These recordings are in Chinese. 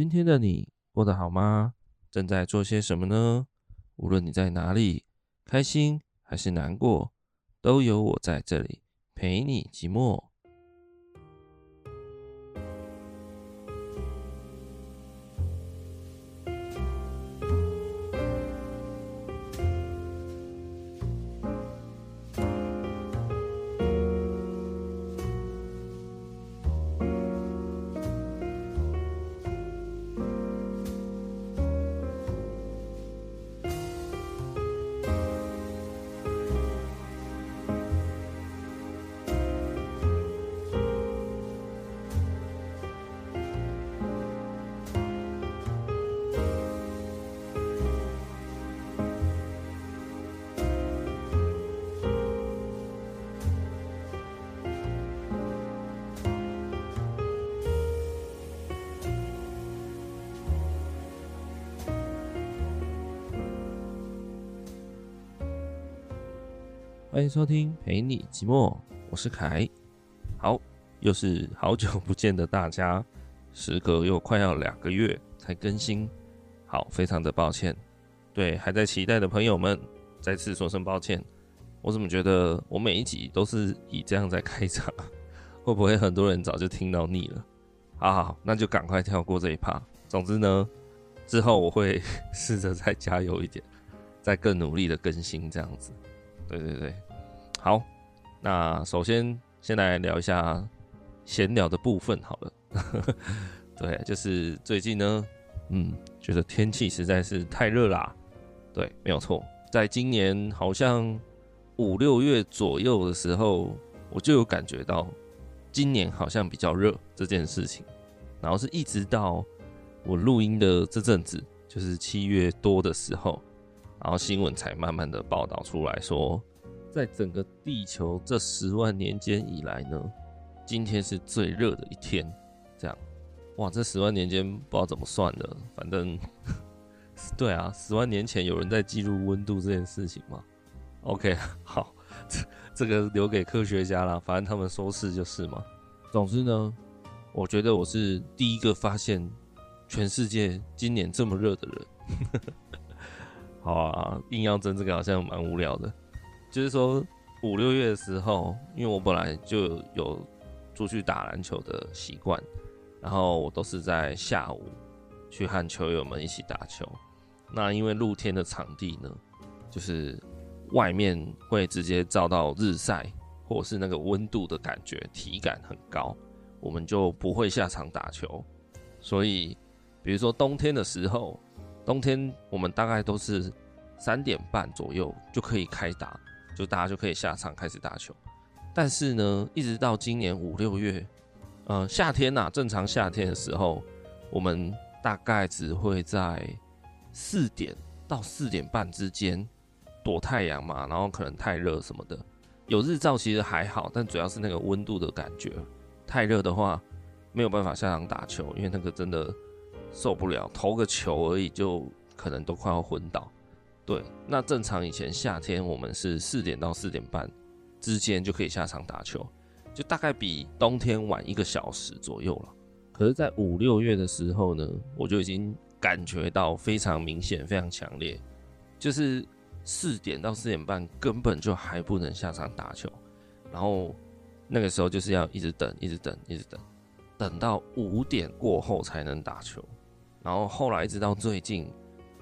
今天的你过得好吗？正在做些什么呢？无论你在哪里，开心还是难过，都有我在这里陪你寂寞。收听陪你寂寞，我是凯。好，又是好久不见的大家，时隔又快要两个月才更新，好，非常的抱歉。对，还在期待的朋友们，再次说声抱歉。我怎么觉得我每一集都是以这样在开场？会不会很多人早就听到腻了？好好，那就赶快跳过这一趴。总之呢，之后我会 试着再加油一点，再更努力的更新这样子。对对对，好，那首先先来聊一下闲聊的部分好了。对，就是最近呢，嗯，觉得天气实在是太热啦。对，没有错，在今年好像五六月左右的时候，我就有感觉到今年好像比较热这件事情。然后是一直到我录音的这阵子，就是七月多的时候。然后新闻才慢慢的报道出来说，在整个地球这十万年间以来呢，今天是最热的一天。这样，哇，这十万年间不知道怎么算的，反正，对啊，十万年前有人在记录温度这件事情吗？OK，好，这这个留给科学家啦，反正他们说是就是嘛。总之呢，我觉得我是第一个发现全世界今年这么热的人。好啊，硬要争这个好像蛮无聊的。就是说五六月的时候，因为我本来就有出去打篮球的习惯，然后我都是在下午去和球友们一起打球。那因为露天的场地呢，就是外面会直接照到日晒，或者是那个温度的感觉，体感很高，我们就不会下场打球。所以，比如说冬天的时候。冬天我们大概都是三点半左右就可以开打，就大家就可以下场开始打球。但是呢，一直到今年五六月，呃，夏天呐，正常夏天的时候，我们大概只会在四点到四点半之间躲太阳嘛，然后可能太热什么的，有日照其实还好，但主要是那个温度的感觉，太热的话没有办法下场打球，因为那个真的。受不了，投个球而已就可能都快要昏倒。对，那正常以前夏天我们是四点到四点半之间就可以下场打球，就大概比冬天晚一个小时左右了。可是，在五六月的时候呢，我就已经感觉到非常明显、非常强烈，就是四点到四点半根本就还不能下场打球，然后那个时候就是要一直等、一直等、一直等，等到五点过后才能打球。然后后来一直到最近，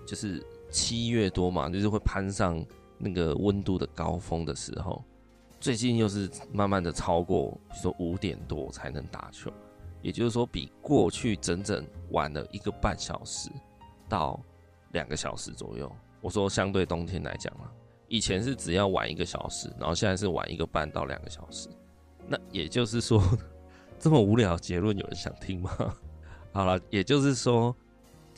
就是七月多嘛，就是会攀上那个温度的高峰的时候，最近又是慢慢的超过，说五点多才能打球，也就是说比过去整整晚了一个半小时到两个小时左右。我说相对冬天来讲啊，以前是只要晚一个小时，然后现在是晚一个半到两个小时。那也就是说，这么无聊结论有人想听吗？好了，也就是说。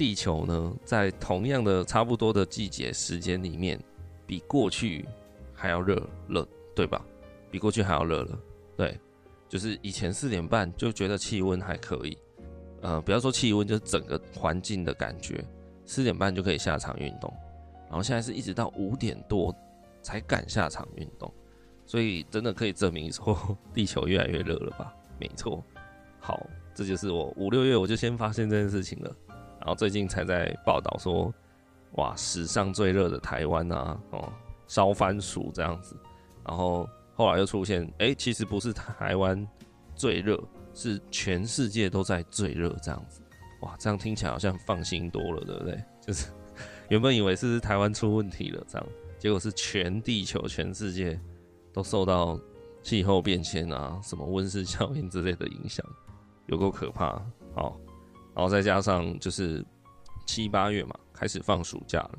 地球呢，在同样的差不多的季节时间里面，比过去还要热了，对吧？比过去还要热了，对，就是以前四点半就觉得气温还可以，呃，不要说气温，就是整个环境的感觉，四点半就可以下场运动，然后现在是一直到五点多才敢下场运动，所以真的可以证明说地球越来越热了吧？没错，好，这就是我五六月我就先发现这件事情了。然后最近才在报道说，哇，史上最热的台湾啊，哦，烧番薯这样子。然后后来又出现，哎、其实不是台湾最热，是全世界都在最热这样子。哇，这样听起来好像放心多了，对不对？就是原本以为是台湾出问题了，这样，结果是全地球、全世界都受到气候变迁啊，什么温室效应之类的影响，有够可怕。好。然后再加上就是七八月嘛，开始放暑假了，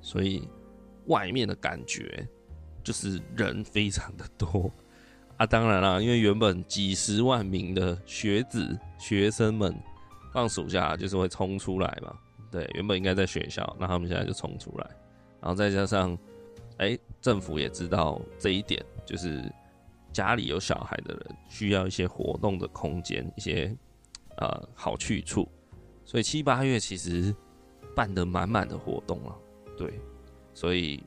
所以外面的感觉就是人非常的多啊。当然啦，因为原本几十万名的学子学生们放暑假就是会冲出来嘛，对，原本应该在学校，那他们现在就冲出来。然后再加上，哎，政府也知道这一点，就是家里有小孩的人需要一些活动的空间，一些。呃，好去处，所以七八月其实办得满满的活动了，对，所以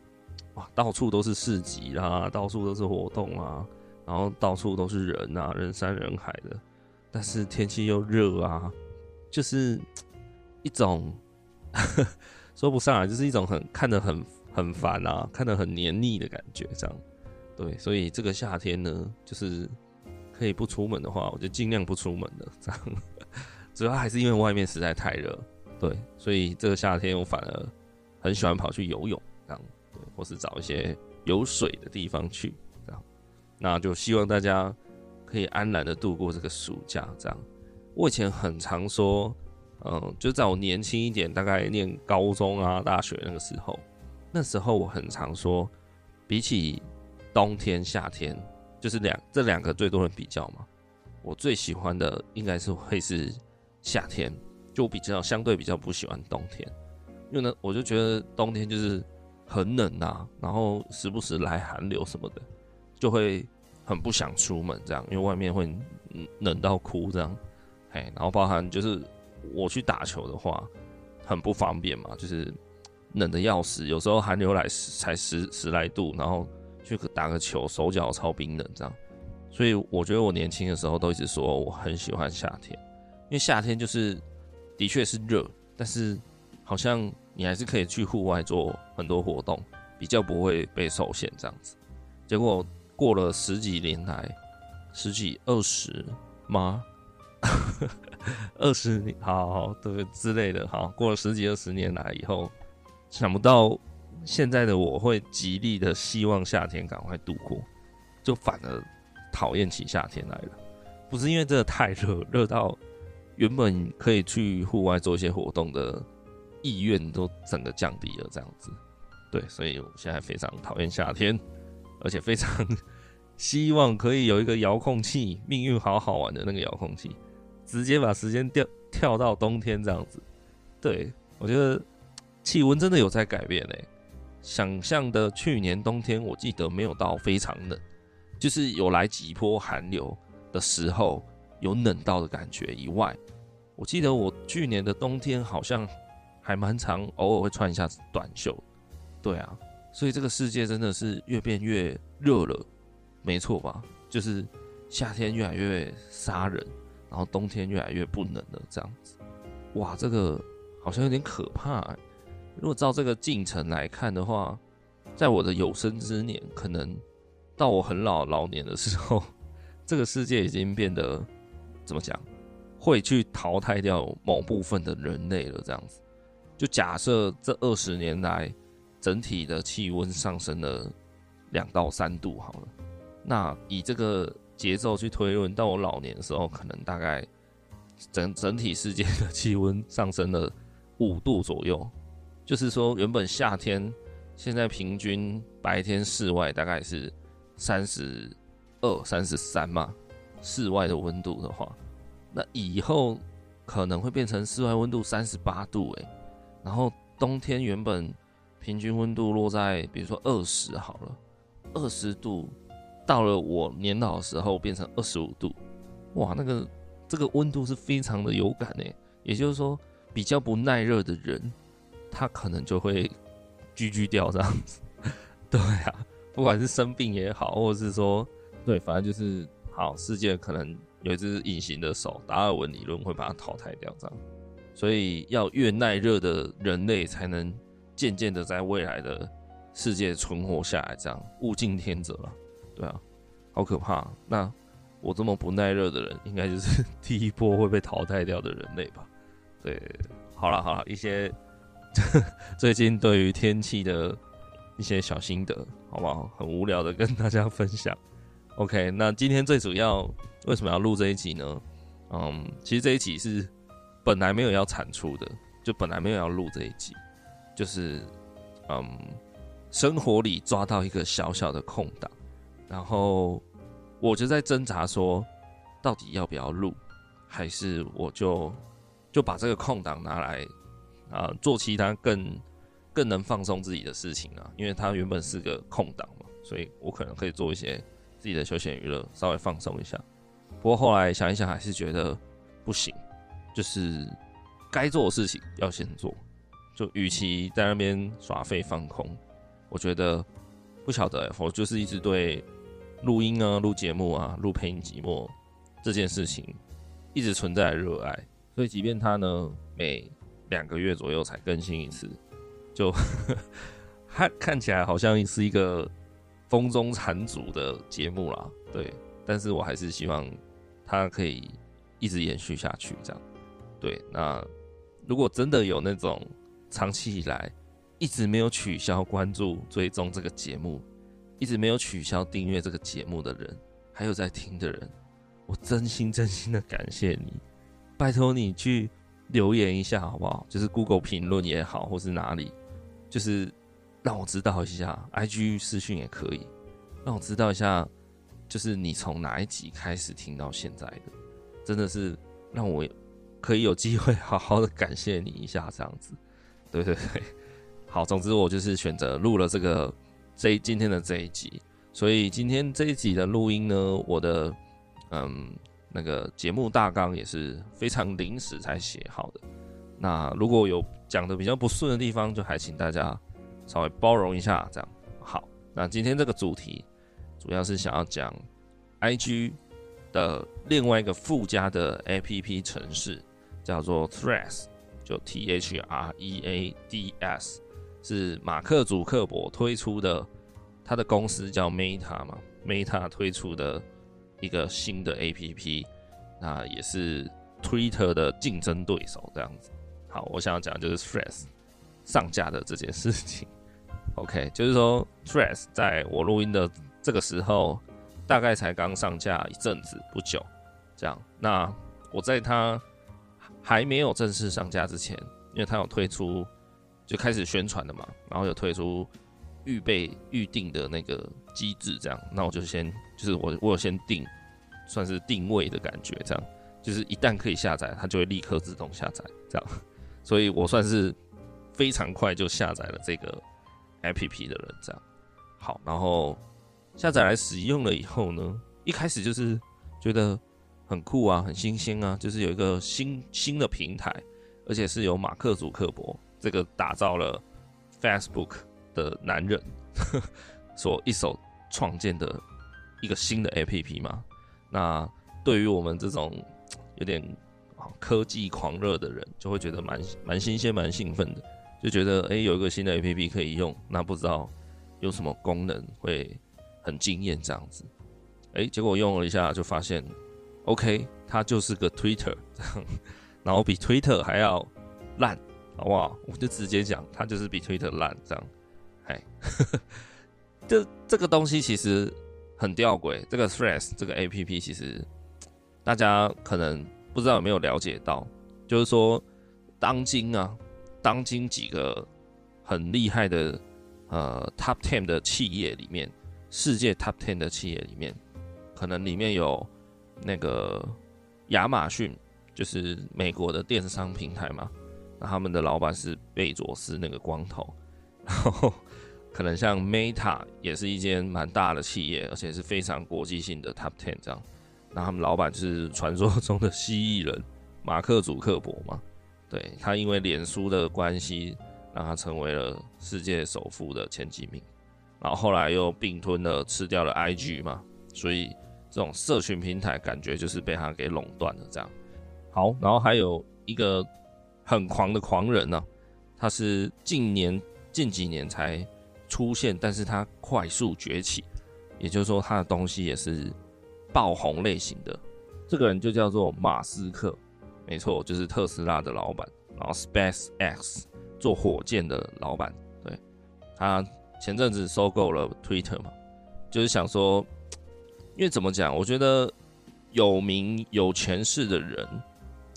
哇，到处都是市集啦，到处都是活动啊，然后到处都是人啊，人山人海的，但是天气又热啊，就是一种 说不上来，就是一种很看得很很烦啊，看得很黏腻的感觉，这样，对，所以这个夏天呢，就是可以不出门的话，我就尽量不出门的这样。主要还是因为外面实在太热，对，所以这个夏天我反而很喜欢跑去游泳，这样，对，或是找一些有水的地方去，这样，那就希望大家可以安然的度过这个暑假，这样。我以前很常说，嗯，就在我年轻一点，大概念高中啊、大学那个时候，那时候我很常说，比起冬天、夏天，就是两这两个最多人比较嘛，我最喜欢的应该是会是。夏天就比较相对比较不喜欢冬天，因为呢，我就觉得冬天就是很冷啊，然后时不时来寒流什么的，就会很不想出门这样，因为外面会冷到哭这样，嘿，然后包含就是我去打球的话，很不方便嘛，就是冷的要死，有时候寒流来才十十来度，然后去打个球，手脚超冰冷这样，所以我觉得我年轻的时候都一直说我很喜欢夏天。因为夏天就是的确是热，但是好像你还是可以去户外做很多活动，比较不会被受限这样子。结果过了十几年来，十几二十吗？二十年，好好，对之类的，好，过了十几二十年来以后，想不到现在的我会极力的希望夏天赶快度过，就反而讨厌起夏天来了。不是因为真的太热，热到。原本可以去户外做一些活动的意愿都整个降低了，这样子，对，所以我现在非常讨厌夏天，而且非常希望可以有一个遥控器，命运好好玩的那个遥控器，直接把时间调跳到冬天这样子。对，我觉得气温真的有在改变诶，想象的去年冬天，我记得没有到非常冷，就是有来几波寒流的时候。有冷到的感觉以外，我记得我去年的冬天好像还蛮长，偶尔会穿一下短袖。对啊，所以这个世界真的是越变越热了，没错吧？就是夏天越来越杀人，然后冬天越来越不冷了，这样子。哇，这个好像有点可怕。如果照这个进程来看的话，在我的有生之年，可能到我很老老年的时候，这个世界已经变得。怎么讲？会去淘汰掉某部分的人类了，这样子。就假设这二十年来整体的气温上升了两到三度好了，那以这个节奏去推论，到我老年的时候，可能大概整整体世界的气温上升了五度左右。就是说，原本夏天现在平均白天室外大概是三十二、三十三嘛。室外的温度的话，那以后可能会变成室外温度三十八度诶，然后冬天原本平均温度落在比如说二十好了，二十度到了我年老的时候变成二十五度，哇，那个这个温度是非常的有感诶，也就是说比较不耐热的人，他可能就会居居掉这样子，对啊，不管是生病也好，或者是说对，反正就是。好，世界可能有一只隐形的手，达尔文理论会把它淘汰掉，这样。所以要越耐热的人类才能渐渐的在未来的世界存活下来，这样物竞天择了，对啊，好可怕。那我这么不耐热的人，应该就是 第一波会被淘汰掉的人类吧？对，好了好了，一些 最近对于天气的一些小心得，好不好？很无聊的跟大家分享。OK，那今天最主要为什么要录这一集呢？嗯，其实这一集是本来没有要产出的，就本来没有要录这一集，就是嗯，生活里抓到一个小小的空档，然后我就在挣扎说，到底要不要录，还是我就。就把这个空档拿来啊，做其他更更能放松自己的事情啊，因为它原本是个空档嘛，所以我可能可以做一些自己的休闲娱乐，稍微放松一下。不过后来想一想，还是觉得不行，就是该做的事情要先做。就与其在那边耍废放空，我觉得不晓得，我就是一直对录音啊、录节目啊、录配音寂寞这件事情一直存在热爱。所以，即便他呢每两个月左右才更新一次，就 看看起来好像是一个风中残烛的节目啦，对。但是我还是希望它可以一直延续下去，这样。对，那如果真的有那种长期以来一直没有取消关注、追踪这个节目，一直没有取消订阅这个节目的人，还有在听的人，我真心真心的感谢你。拜托你去留言一下好不好？就是 Google 评论也好，或是哪里，就是让我知道一下。IG 私讯也可以，让我知道一下，就是你从哪一集开始听到现在的，真的是让我可以有机会好好的感谢你一下，这样子。对对对，好，总之我就是选择录了这个这今天的这一集，所以今天这一集的录音呢，我的嗯。那个节目大纲也是非常临时才写好的。那如果有讲的比较不顺的地方，就还请大家稍微包容一下。这样好。那今天这个主题主要是想要讲 IG 的另外一个附加的 APP 程式，叫做 Threads，就 T H R E A D S，是马克·祖克伯推出的，他的公司叫 Meta 嘛，Meta 推出的。一个新的 APP，那也是 Twitter 的竞争对手，这样子。好，我想要讲就是 Threads 上架的这件事情。OK，就是说 t r e s 在我录音的这个时候，大概才刚上架一阵子，不久。这样，那我在它还没有正式上架之前，因为它有推出，就开始宣传的嘛，然后有推出预备预定的那个机制，这样，那我就先。就是我，我有先定，算是定位的感觉，这样，就是一旦可以下载，它就会立刻自动下载，这样，所以我算是非常快就下载了这个 APP 的人，这样。好，然后下载来使用了以后呢，一开始就是觉得很酷啊，很新鲜啊，就是有一个新新的平台，而且是由马克·祖克伯这个打造了 Facebook 的男人呵 所一手创建的。一个新的 APP 嘛，那对于我们这种 有点科技狂热的人，就会觉得蛮蛮新鲜、蛮兴奋的，就觉得诶、有一个新的 APP 可以用，那不知道有什么功能会很惊艳这样子。诶、欸，结果用了一下就发现，OK，它就是个 Twitter 这样，然后比 Twitter 还要烂，好不好？我就直接讲，它就是比 Twitter 烂这样。哎，这这个东西其实。很吊诡，这个 Threads 这个 APP 其实大家可能不知道有没有了解到，就是说当今啊，当今几个很厉害的呃 Top Ten 的企业里面，世界 Top Ten 的企业里面，可能里面有那个亚马逊，就是美国的电商平台嘛，那他们的老板是贝佐斯那个光头，然后。可能像 Meta 也是一间蛮大的企业，而且是非常国际性的 Top Ten 这样。那他们老板就是传说中的蜥蜴人马克·祖克伯嘛。对，他因为脸书的关系，让他成为了世界首富的前几名。然后后来又并吞了吃掉了 IG 嘛，所以这种社群平台感觉就是被他给垄断了这样。好，然后还有一个很狂的狂人呢、他是近年近几年才出现，但是他快速崛起，也就是说他的东西也是爆红类型的。这个人就叫做马斯克，没错，就是特斯拉的老板，然后 SpaceX 做火箭的老板。对，他前阵子收购了 Twitter 嘛，就是想说，因为怎么讲，我觉得有名有权势的人，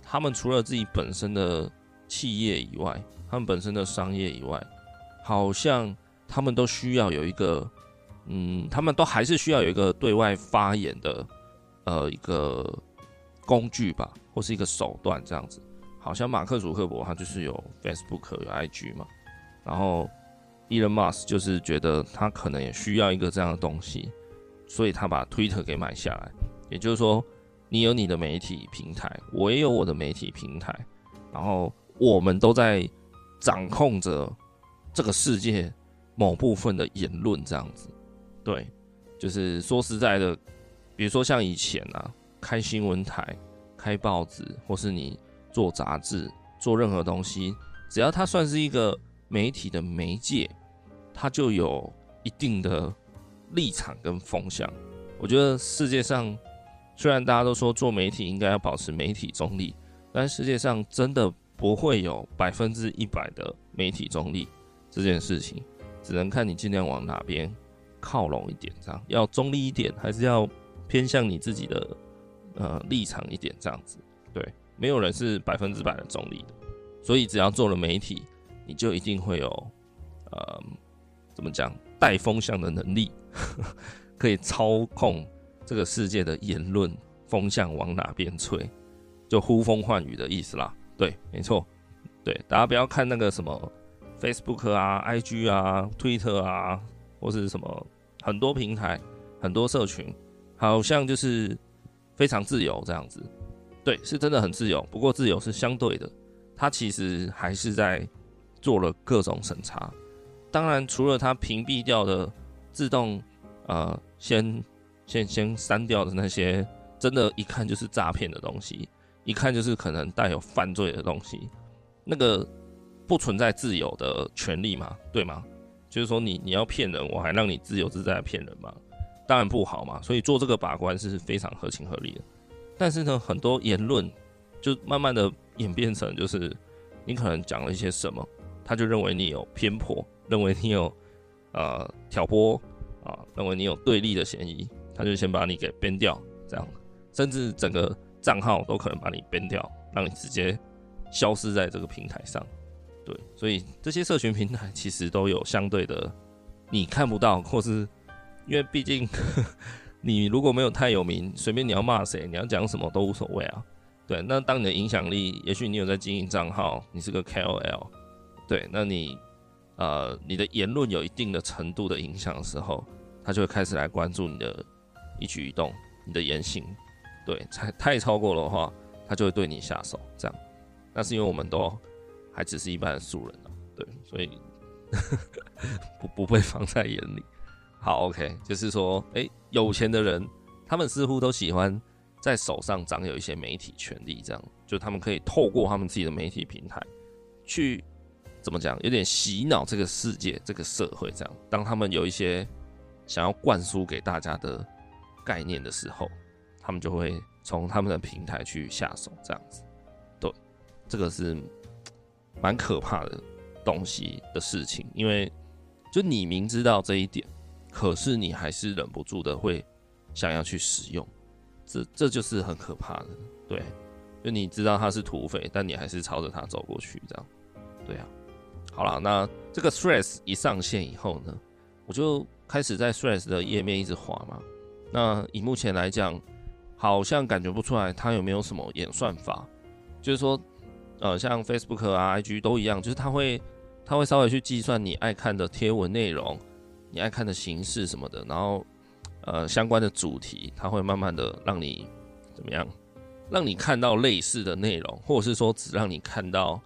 他们除了自己本身的企业以外，他们本身的商业以外，好像他们都需要有一个，嗯，他们都还是需要有一个对外发言的。呃，一个工具吧，或是一个手段这样子。好像马克·祖克伯他就是有 Facebook 有 IG 嘛，然后 Elon Musk 就是觉得他可能也需要一个这样的东西，所以他把 Twitter 给买下来。也就是说，你有你的媒体平台，我也有我的媒体平台，然后我们都在掌控着这个世界某部分的言论这样子。对，就是说实在的。比如说像以前啊，开新闻台、开报纸，或是你做杂志、做任何东西，只要它算是一个媒体的媒介，它就有一定的立场跟风向。我觉得世界上虽然大家都说做媒体应该要保持媒体中立，但世界上真的不会有百分之一百的媒体中立这件事情，只能看你尽量往哪边靠拢一点，这样要中立一点，还是要。偏向你自己的呃立场一点，这样子，对，没有人是百分之百的中立的，所以只要做了媒体，你就一定会有呃怎么讲带风向的能力，可以操控这个世界的言论风向往哪边吹，就呼风唤雨的意思啦。对，没错，对，大家不要看那个什么 Facebook 啊、IG 啊、Twitter 啊，或是什么很多平台、很多社群。好像就是非常自由这样子，对，是真的很自由。不过自由是相对的，它其实还是在做了各种审查。当然，除了它屏蔽掉的自动呃先先先删掉的那些真的，一看就是诈骗的东西，一看就是可能带有犯罪的东西，那个不存在自由的权利嘛，对吗？就是说你你要骗人，我还让你自由自在的骗人吗？当然不好嘛，所以做这个把关是非常合情合理的。但是呢，很多言论就慢慢的演变成，就是你可能讲了一些什么，他就认为你有偏颇，认为你有呃挑拨啊，认为你有对立的嫌疑，他就先把你给编掉，这样，甚至整个账号都可能把你编掉，让你直接消失在这个平台上。对，所以这些社群平台其实都有相对的你看不到或是。因为毕竟，你如果没有太有名，随便你要骂谁，你要讲什么都无所谓啊。对，那当你的影响力，也许你有在经营账号，你是个 KOL，对，那你呃你的言论有一定的程度的影响的时候，他就会开始来关注你的一举一动，你的言行。对，太太超过的话，他就会对你下手。这样，那是因为我们都还只是一般的素人啊，对，所以 不不被放在眼里。好，OK，就是说，诶，有钱的人，他们似乎都喜欢在手上掌有一些媒体权利，这样，就他们可以透过他们自己的媒体平台，去怎么讲，有点洗脑这个世界、这个社会，这样。当他们有一些想要灌输给大家的概念的时候，他们就会从他们的平台去下手，这样子。对，这个是蛮可怕的东西的事情，因为就你明知道这一点。可是你还是忍不住的会想要去使用，这这就是很可怕的，对，就你知道他是土匪，但你还是朝着他走过去，这样，对啊。好了，那这个 Threads 一上线以后呢，我就开始在 Threads 的页面一直滑嘛。那以目前来讲，好像感觉不出来它有没有什么演算法，就是说，呃，像 Facebook 啊、IG 都一样，就是它会它会稍微去计算你爱看的贴文内容。你爱看的形式什么的，然后，呃，相关的主题，它会慢慢的让你怎么样，让你看到类似的内容，或者是说只让你看到，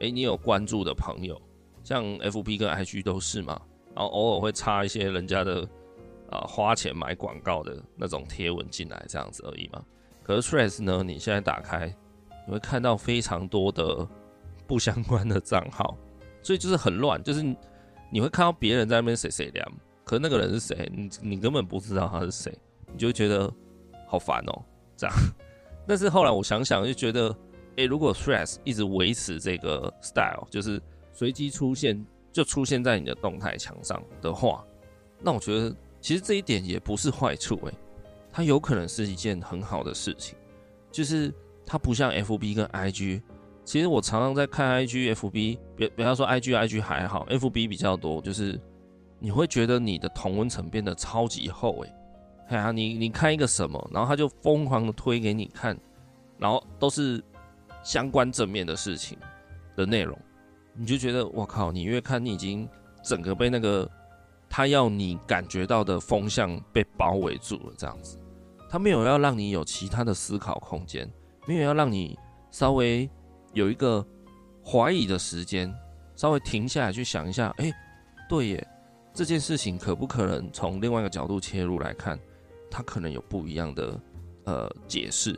诶、你有关注的朋友，像 FB 跟 IG 都是嘛，然后偶尔会插一些人家的啊、花钱买广告的那种贴文进来，这样子而已嘛。可是 Threads 呢，你现在打开，你会看到非常多的不相关的账号，所以就是很乱，就是你会看到别人在那边谁谁凉，可是那个人是谁，你你根本不知道他是谁，你就觉得好烦哦，这样。但是后来我想想，就觉得，诶，如果 Threads 一直维持这个 style，就是随机出现就出现在你的动态墙上的话，那我觉得其实这一点也不是坏处，诶，它有可能是一件很好的事情，就是它不像 FB 跟 IG。其实我常常在看 IG、FB，别不要说 IG、IG 还好，FB 比较多，就是你会觉得你的同温层变得超级厚，诶。哎呀，你你看一个什么，然后他就疯狂的推给你看，然后都是相关正面的事情的内容，你就觉得我靠，你越看你已经整个被那个他要你感觉到的风向被包围住了，这样子，他没有要让你有其他的思考空间，没有要让你稍微有一个怀疑的时间，稍微停下来去想一下，哎，对耶，这件事情可不可能从另外一个角度切入来看？他可能有不一样的呃解释，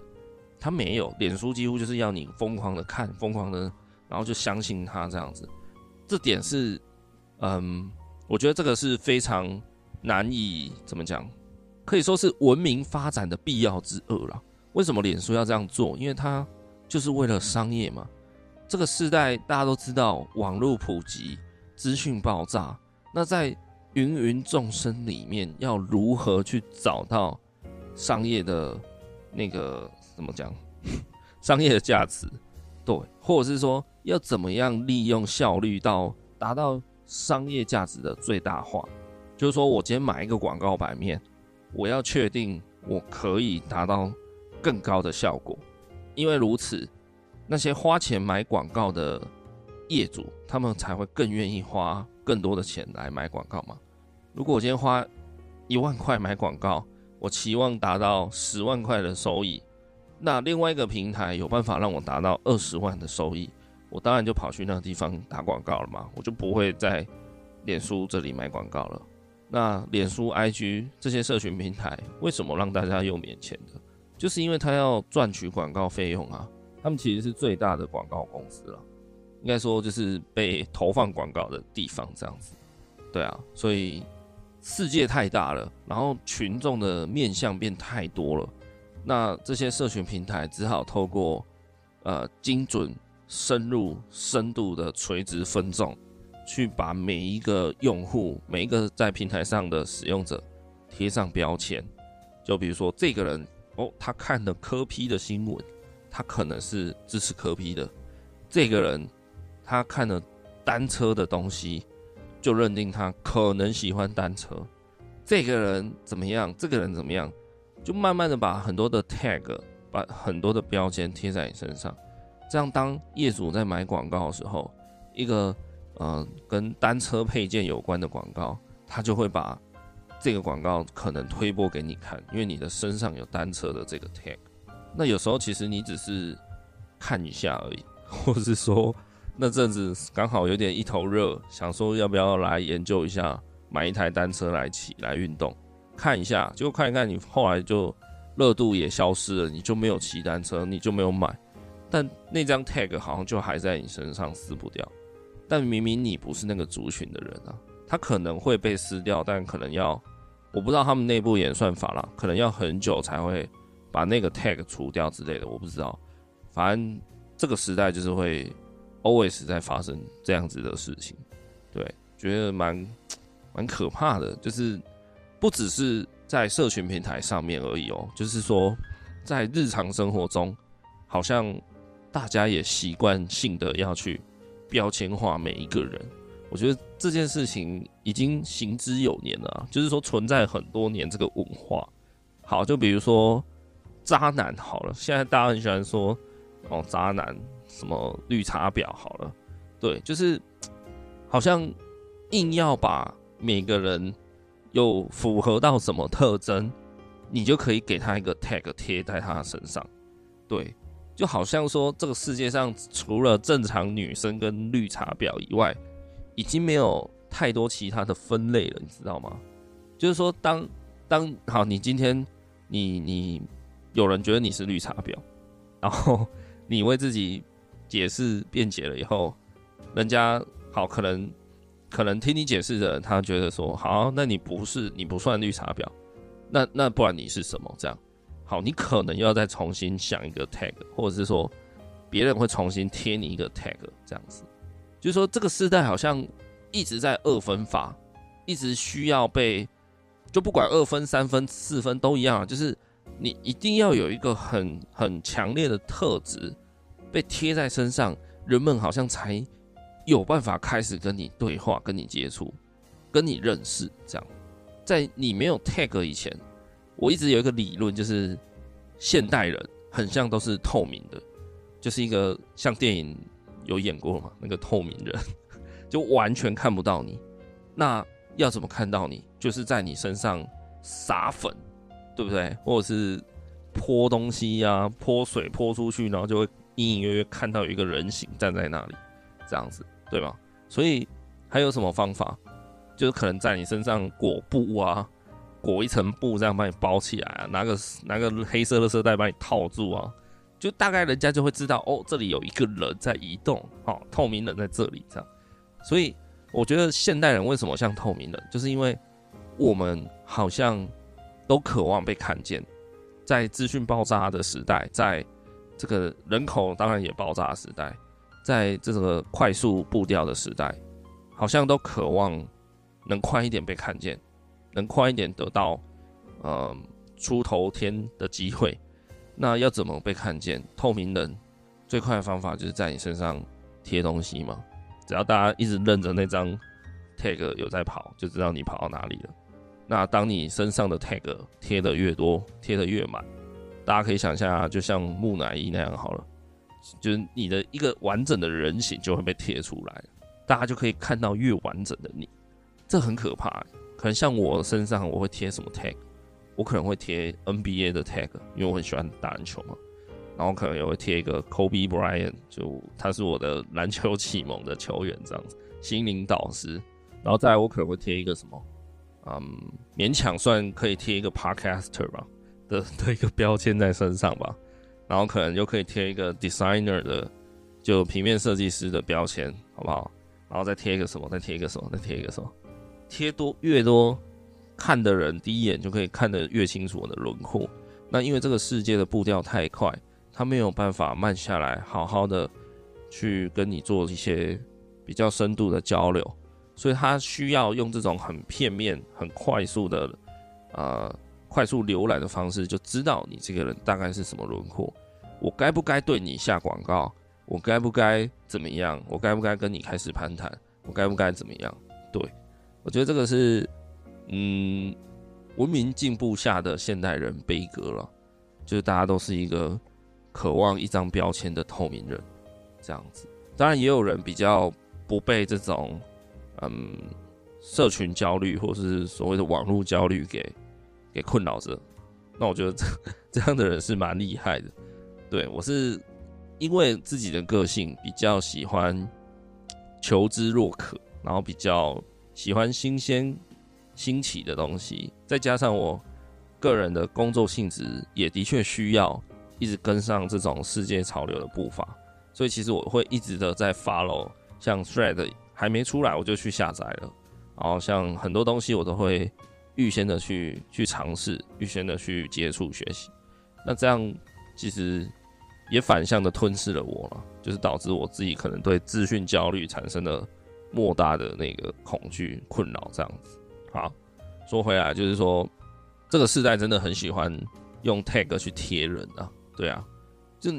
他没有。脸书几乎就是要你疯狂的看，疯狂的，然后就相信他这样子。这点是，嗯，我觉得这个是非常难以怎么讲，可以说是文明发展的必要之恶了。为什么脸书要这样做？因为它就是为了商业嘛。这个时代大家都知道，网络普及，资讯爆炸，那在。芸芸众生里面要如何去找到商业的那个怎么讲？商业的价值，对，或者是说要怎么样利用效率到达到商业价值的最大化？就是说我今天买一个广告版面，我要确定我可以达到更高的效果，因为如此，那些花钱买广告的业主，他们才会更愿意花。更多的钱来买广告嘛？如果我今天花一万块买广告，我期望达到十万块的收益，那另外一个平台有办法让我达到二十万的收益，我当然就跑去那个地方打广告了嘛，我就不会在脸书这里买广告了。那脸书、IG 这些社群平台为什么让大家用免钱的？就是因为他要赚取广告费用啊，他们其实是最大的广告公司了。应该说就是被投放广告的地方这样子，对啊，所以世界太大了，然后群众的面向变太多了，那这些社群平台只好透过呃精准、深入、深度的垂直分众，去把每一个用户、每一个在平台上的使用者贴上标签，就比如说这个人哦，他看的柯 P 的新闻，他可能是支持柯 P 的，这个人。他看了单车的东西，就认定他可能喜欢单车。这个人怎么样？这个人怎么样？就慢慢的把很多的 tag，把很多的标签贴在你身上。这样，当业主在买广告的时候，一个呃跟单车配件有关的广告，他就会把这个广告可能推播给你看，因为你的身上有单车的这个 tag。那有时候其实你只是看一下而已，或是说。那阵子刚好有点一头热，想说要不要来研究一下，买一台单车来骑来运动，看一下，结果看一看，你后来就热度也消失了，你就没有骑单车，你就没有买，但那张 tag 好像就还在你身上撕不掉，但明明你不是那个族群的人啊，他可能会被撕掉，但可能要，我不知道他们内部演算法啦，可能要很久才会把那个 tag 除掉之类的，我不知道，反正这个时代就是会。always 在发生这样子的事情，对，觉得蛮蛮可怕的，就是不只是在社群平台上面而已哦，就是说在日常生活中，好像大家也习惯性的要去标签化每一个人。我觉得这件事情已经行之有年了，就是说存在很多年这个文化。好，就比如说渣男，好了，现在大家很喜欢说哦，渣男。什么绿茶婊好了，对，就是 好像硬要把每个人有符合到什么特征，你就可以给他一个 tag 贴在他身上，对，就好像说这个世界上除了正常女生跟绿茶婊以外，已经没有太多其他的分类了，你知道吗？就是说当，当好，你今天你你有人觉得你是绿茶婊，然后你为自己。解释辩解了以后，人家好可能可能听你解释的人，他觉得说好，那你不是你不算绿茶婊，那那不然你是什么？这样好，你可能要再重新想一个 tag，或者是说别人会重新贴你一个 tag，这样子，就是说这个时代好像一直在二分法，一直需要被就不管二分、三分、四分都一样，就是。你一定要有一个很很强烈的特质被贴在身上，人们好像才有办法开始跟你对话、跟你接触、跟你认识。这样，在你没有 tag 以前，我一直有一个理论，就是现代人很像都是透明的，就是一个像电影有演过嘛，那个透明人 就完全看不到你。那要怎么看到你？就是在你身上撒粉。对不对？或者是泼东西呀、啊，泼水泼出去，然后就会隐隐约约看到有一个人形站在那里，这样子，对吧？所以还有什么方法？就是可能在你身上裹布啊，裹一层布，这样把你包起来啊，拿个拿个黑色的色带把你套住啊，就大概人家就会知道哦，这里有一个人在移动，哦，透明人在这里，这样。所以我觉得现代人为什么像透明人，就是因为我们好像。都渴望被看见，在资讯爆炸的时代，在这个人口当然也爆炸的时代，在这个快速步调的时代，好像都渴望能快一点被看见，能快一点得到呃出头天的机会。那要怎么被看见？透明人最快的方法就是在你身上贴东西嘛，只要大家一直认着那张 tag 有在跑，就知道你跑到哪里了。那当你身上的 tag 贴的越多，贴的越满，大家可以想象，就像木乃伊那样好了，就是你的一个完整的人形就会被贴出来，大家就可以看到越完整的你，这很可怕。可能像我身上，我会贴什么 tag？我可能会贴 NBA 的 tag，因为我很喜欢打篮球嘛。然后可能也会贴一个 Kobe Bryant，就他是我的篮球启蒙的球员这样子，心灵导师。然后再来，我可能会贴一个什么？嗯，勉强算可以贴一个 podcaster 吧的 的一个标签在身上吧，然后可能又可以贴一个 designer 的，就平面设计师的标签，好不好？然后再贴一个什么？再贴一个什么？再贴一个什么？贴多越多，看的人第一眼就可以看得越清楚我的轮廓。那因为这个世界的步调太快，他没有办法慢下来，好好的去跟你做一些比较深度的交流。所以他需要用这种很片面、很快速的，呃，快速浏览的方式，就知道你这个人大概是什么轮廓。我该不该对你下广告？我该不该怎么样？我该不该跟你开始攀谈？我该不该怎么样？对，我觉得这个是，嗯，文明进步下的现代人悲歌了，就是大家都是一个渴望一张标签的透明人，这样子。当然，也有人比较不被这种。嗯，社群焦虑或是所谓的网络焦虑给给困扰着，那我觉得这 这样的人是蛮厉害的。对，我是因为自己的个性比较喜欢求知若渴，然后比较喜欢新鲜新奇的东西，再加上我个人的工作性质也的确需要一直跟上这种世界潮流的步伐，所以其实我会一直的在 follow 像 Thread。还没出来我就去下载了，然后像很多东西我都会预先的去去尝试，预先的去接触学习。那这样其实也反向的吞噬了我了，就是导致我自己可能对资讯焦虑产生了莫大的那个恐惧困扰。这样子，好，说回来就是说，这个世代真的很喜欢用 tag 去贴人啊，对啊，就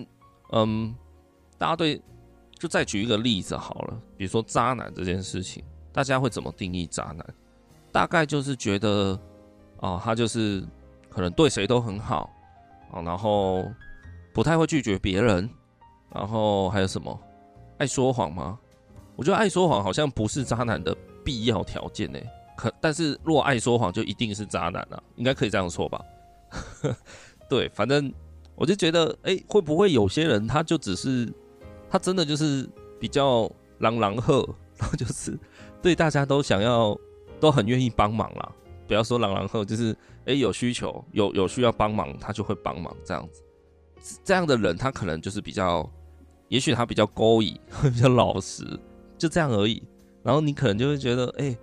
嗯，大家对。就再举一个例子好了，比如说渣男这件事情，大家会怎么定义渣男？大概就是觉得，哦，他就是可能对谁都很好，啊，然后不太会拒绝别人，然后还有什么爱说谎吗？我觉得爱说谎好像不是渣男的必要条件呢。可但是若爱说谎就一定是渣男啊？应该可以这样说吧？对，反正我就觉得，哎、欸，会不会有些人他就只是。他真的就是比较狼狼赫，然后就是对大家都想要，都很愿意帮忙啦。不要说狼狼赫，就是诶有需求有有需要帮忙，他就会帮忙这样子。这样的人他可能就是比较也许他比较勾引，会 比较老实，就这样而已。然后你可能就会觉得，哎、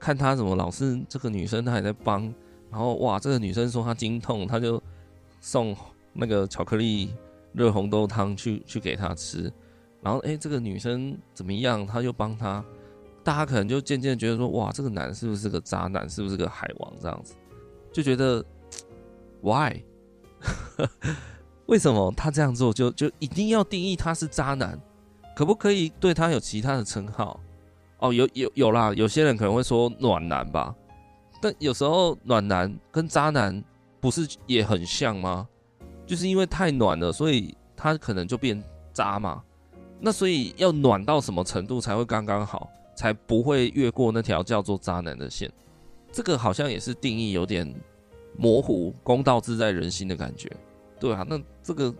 看他怎么老是这个女生，他还在帮。然后哇，这个女生说她经痛，他就送那个巧克力热红豆汤去去给她吃。然后哎、这个女生怎么样？他就帮她。大家可能就渐渐觉得说，哇，这个男是不是个渣男？是不是个海王？这样子就觉得，why？为什么他这样做就就一定要定义他是渣男？可不可以对他有其他的称号？哦，有有有啦，有些人可能会说暖男吧。但有时候暖男跟渣男不是也很像吗？就是因为太暖了，所以他可能就变渣嘛。那所以要暖到什么程度才会刚刚好，才不会越过那条叫做渣男的线？这个好像也是定义有点模糊，公道自在人心的感觉。对啊，那这个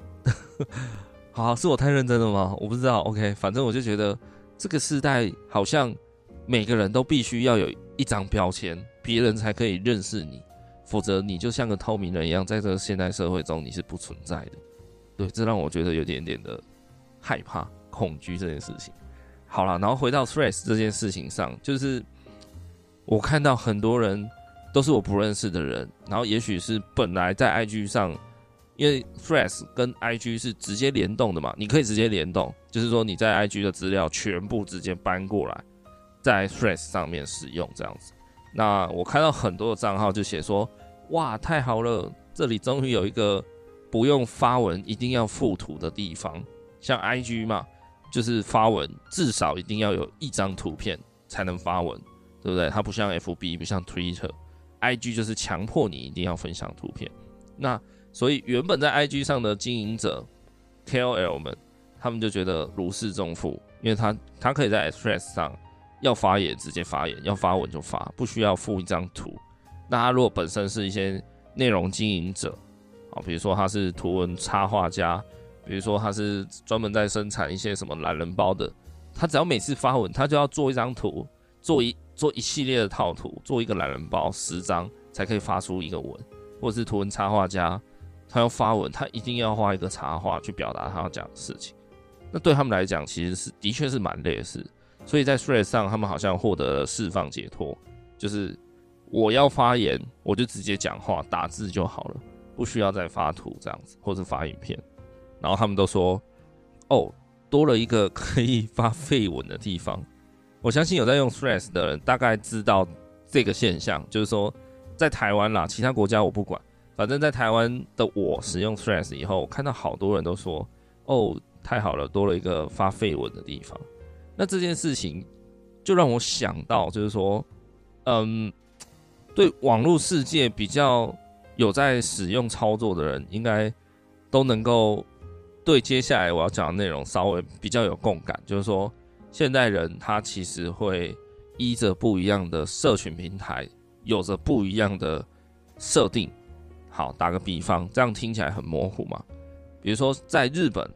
好，是我太认真了吗？我不知道。OK，反正我就觉得这个时代好像每个人都必须要有一张标签。别人才可以认识你，否则你就像个透明人一样，在这个现代社会中你是不存在的。对，这让我觉得有点点的害怕、恐惧这件事情。好了，然后回到 Threads 这件事情上，就是我看到很多人都是我不认识的人，然后也许是本来在 IG 上，因为 Threads 跟 IG 是直接联动的嘛，你可以直接联动，就是说你在 IG 的资料全部直接搬过来，在 Threads 上面使用这样子。那我看到很多的账号就写说，哇，太好了，这里终于有一个不用发文一定要附图的地方，像 IG 嘛，就是发文至少一定要有一张图片才能发文，对不对？它不像 FB，不像 Twitter，IG 就是强迫你一定要分享图片。那所以原本在 IG 上的经营者 KOL 们，他们就觉得如释重负，因为他他可以在 Express 上。要发言直接发言，要发文就发，不需要附一张图。那他如果本身是一些内容经营者，啊，比如说他是图文插画家，比如说他是专门在生产一些什么懒人包的，他只要每次发文，他就要做一张图，做一做一系列的套图，做一个懒人包十张才可以发出一个文。或者是图文插画家，他要发文，他一定要画一个插画去表达他要讲的事情。那对他们来讲，其实是的确是蛮累的事。所以在 Threads 上，他们好像获得了释放解脱，就是我要发言，我就直接讲话，打字就好了，不需要再发图这样子，或是发影片。然后他们都说，哦，多了一个可以发废文的地方。我相信有在用 Threads 的人，大概知道这个现象，就是说在台湾啦，其他国家我不管，反正在台湾的我使用 Threads 以后，我看到好多人都说，哦，太好了，多了一个发废文的地方。那这件事情就让我想到，就是说，嗯，对网络世界比较有在使用操作的人，应该都能够对接下来我要讲的内容稍微比较有共感。就是说，现代人他其实会依着不一样的社群平台，有着不一样的设定。好，打个比方，这样听起来很模糊嘛。比如说，在日本，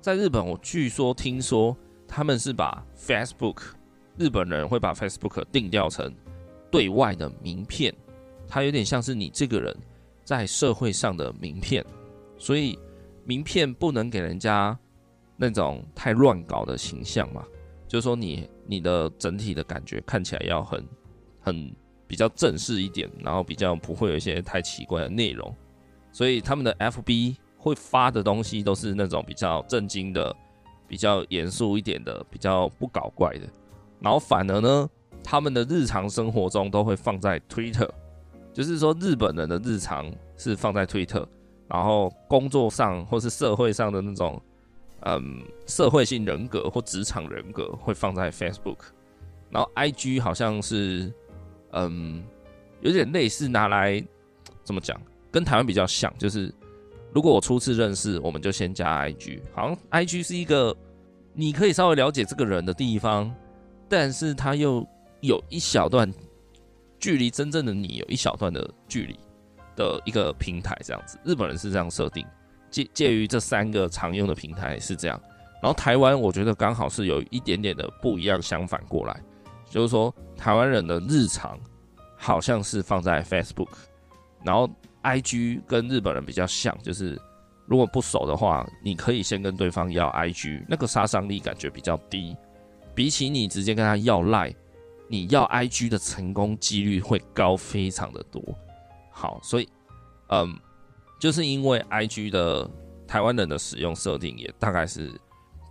在日本，我据说听说。他们是把 Facebook，日本人会把 Facebook 定调成对外的名片，它有点像是你这个人在社会上的名片，所以名片不能给人家那种太乱搞的形象嘛，就是说你你的整体的感觉看起来要很很比较正式一点，然后比较不会有一些太奇怪的内容，所以他们的 FB 会发的东西都是那种比较正经的。比较严肃一点的，比较不搞怪的，然后反而呢，他们的日常生活中都会放在 Twitter，就是说日本人的日常是放在 Twitter，然后工作上或是社会上的那种，嗯，社会性人格或职场人格会放在 Facebook，然后 IG 好像是，嗯，有点类似拿来怎么讲，跟台湾比较像，就是。如果我初次认识，我们就先加 IG，好像 IG 是一个你可以稍微了解这个人的地方，但是他又有一小段距离真正的你有一小段的距离的一个平台，这样子。日本人是这样设定，介介于这三个常用的平台是这样。然后台湾我觉得刚好是有一点点的不一样，相反过来，就是说台湾人的日常好像是放在 Facebook，然后。I G 跟日本人比较像，就是如果不熟的话，你可以先跟对方要 IG，那个杀伤力感觉比较低，比起你直接跟他要赖，你要 IG 的成功几率会高非常的多。好，所以，嗯，就是因为 IG 的台湾人的使用设定也大概是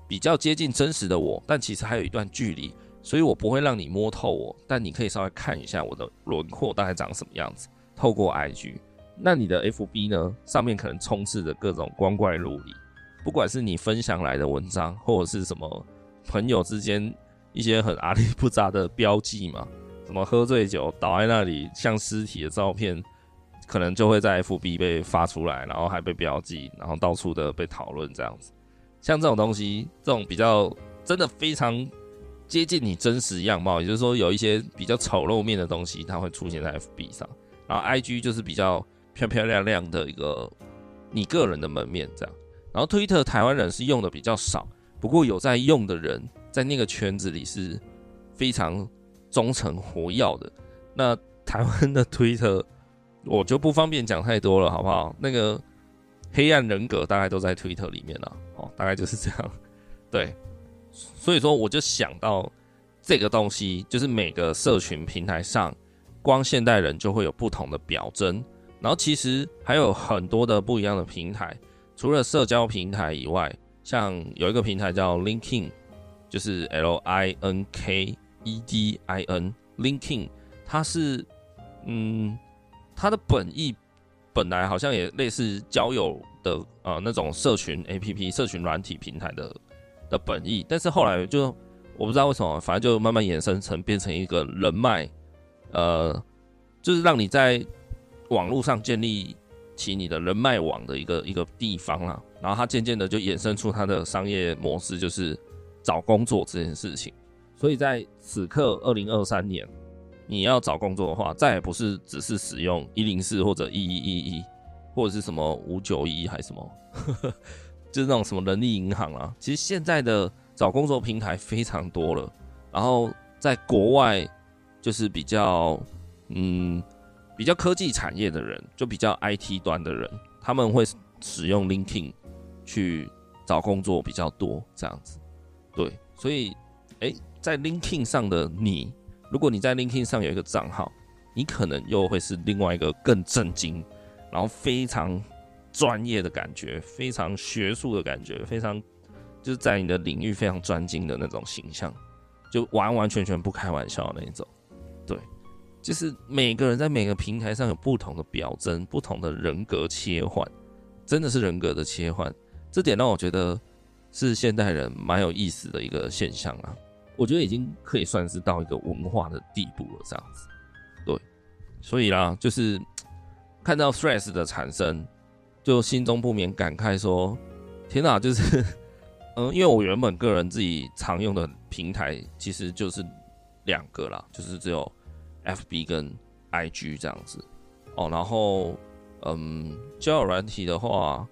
比较接近真实的我，但其实还有一段距离，所以我不会让你摸透我，但你可以稍微看一下我的轮廓大概长什么样子，透过 IG。那你的 FB 呢？上面可能充斥着各种光怪陆离，不管是你分享来的文章，或者是什么朋友之间一些很阿里不杂的标记嘛，什么喝醉酒倒在那里像尸体的照片，可能就会在 FB 被发出来，然后还被标记，然后到处的被讨论这样子。像这种东西，这种比较真的非常接近你真实样貌，也就是说有一些比较丑陋面的东西，它会出现在 FB 上，然后 IG 就是比较。漂漂亮亮的一个你个人的门面这样，然后推特台湾人是用的比较少，不过有在用的人在那个圈子里是非常忠诚活跃的。那台湾的推特我就不方便讲太多了，好不好？那个黑暗人格大概都在推特里面了，哦，大概就是这样。对，所以说我就想到这个东西，就是每个社群平台上，光现代人就会有不同的表征。然后其实还有很多的不一样的平台，除了社交平台以外，像有一个平台叫 linkin 就是 L I N K E D I N Linking，它是，嗯，它的本意本来好像也类似交友的呃那种社群 APP、社群软体平台的的本意，但是后来就我不知道为什么，反正就慢慢衍生成变成一个人脉，呃，就是让你在。网络上建立起你的人脉网的一个一个地方啦，然后它渐渐的就衍生出它的商业模式，就是找工作这件事情。所以在此刻二零二三年，你要找工作的话，再也不是只是使用一零四或者一一一一，或者是什么五九一还是什么，就是那种什么人力银行啊。其实现在的找工作平台非常多了，然后在国外就是比较嗯。比较科技产业的人，就比较 IT 端的人，他们会使用 LinkedIn 去找工作比较多，这样子。对，所以，诶，在 LinkedIn 上的你，如果你在 LinkedIn 上有一个账号，你可能又会是另外一个更震惊，然后非常专业的感觉，非常学术的感觉，非常就是在你的领域非常专精的那种形象，就完完全全不开玩笑的那种。对就是每个人在每个平台上有不同的表征，不同的人格切换，真的是人格的切换。这点让我觉得是现代人蛮有意思的一个现象啊。我觉得已经可以算是到一个文化的地步了，这样子。对，所以啦，就是 看到 stress 的产生，就心中不免感慨说：天哪！就是，嗯，因为我原本个人自己常用的平台其实就是两个啦，就是只有。FB 跟 IG 这样子哦，然后嗯，交友软体的话，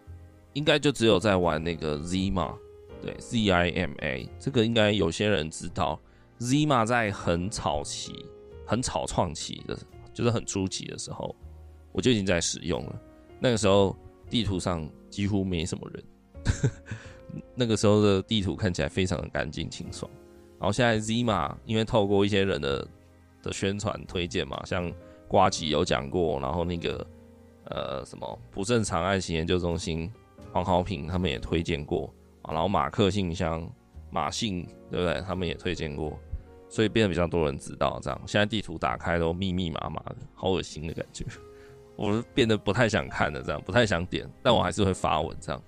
应该就只有在玩那个 Zima，对，Zima，这个应该有些人知道。Zima 在很早期、很草创期的，就是很初期的时候，我就已经在使用了。那个时候地图上几乎没什么人，那个时候的地图看起来非常的干净清爽。然后现在 Zima 因为透过一些人的的宣传推荐嘛，像瓜吉有讲过，然后那个呃什么不正常爱情研究中心黄豪平他们也推荐过啊，然后马克信箱马信对不对？他们也推荐过，所以变得比较多人知道这样。现在地图打开都密密麻麻的，好恶心的感觉，我变得不太想看了，这样不太想点，但我还是会发文这样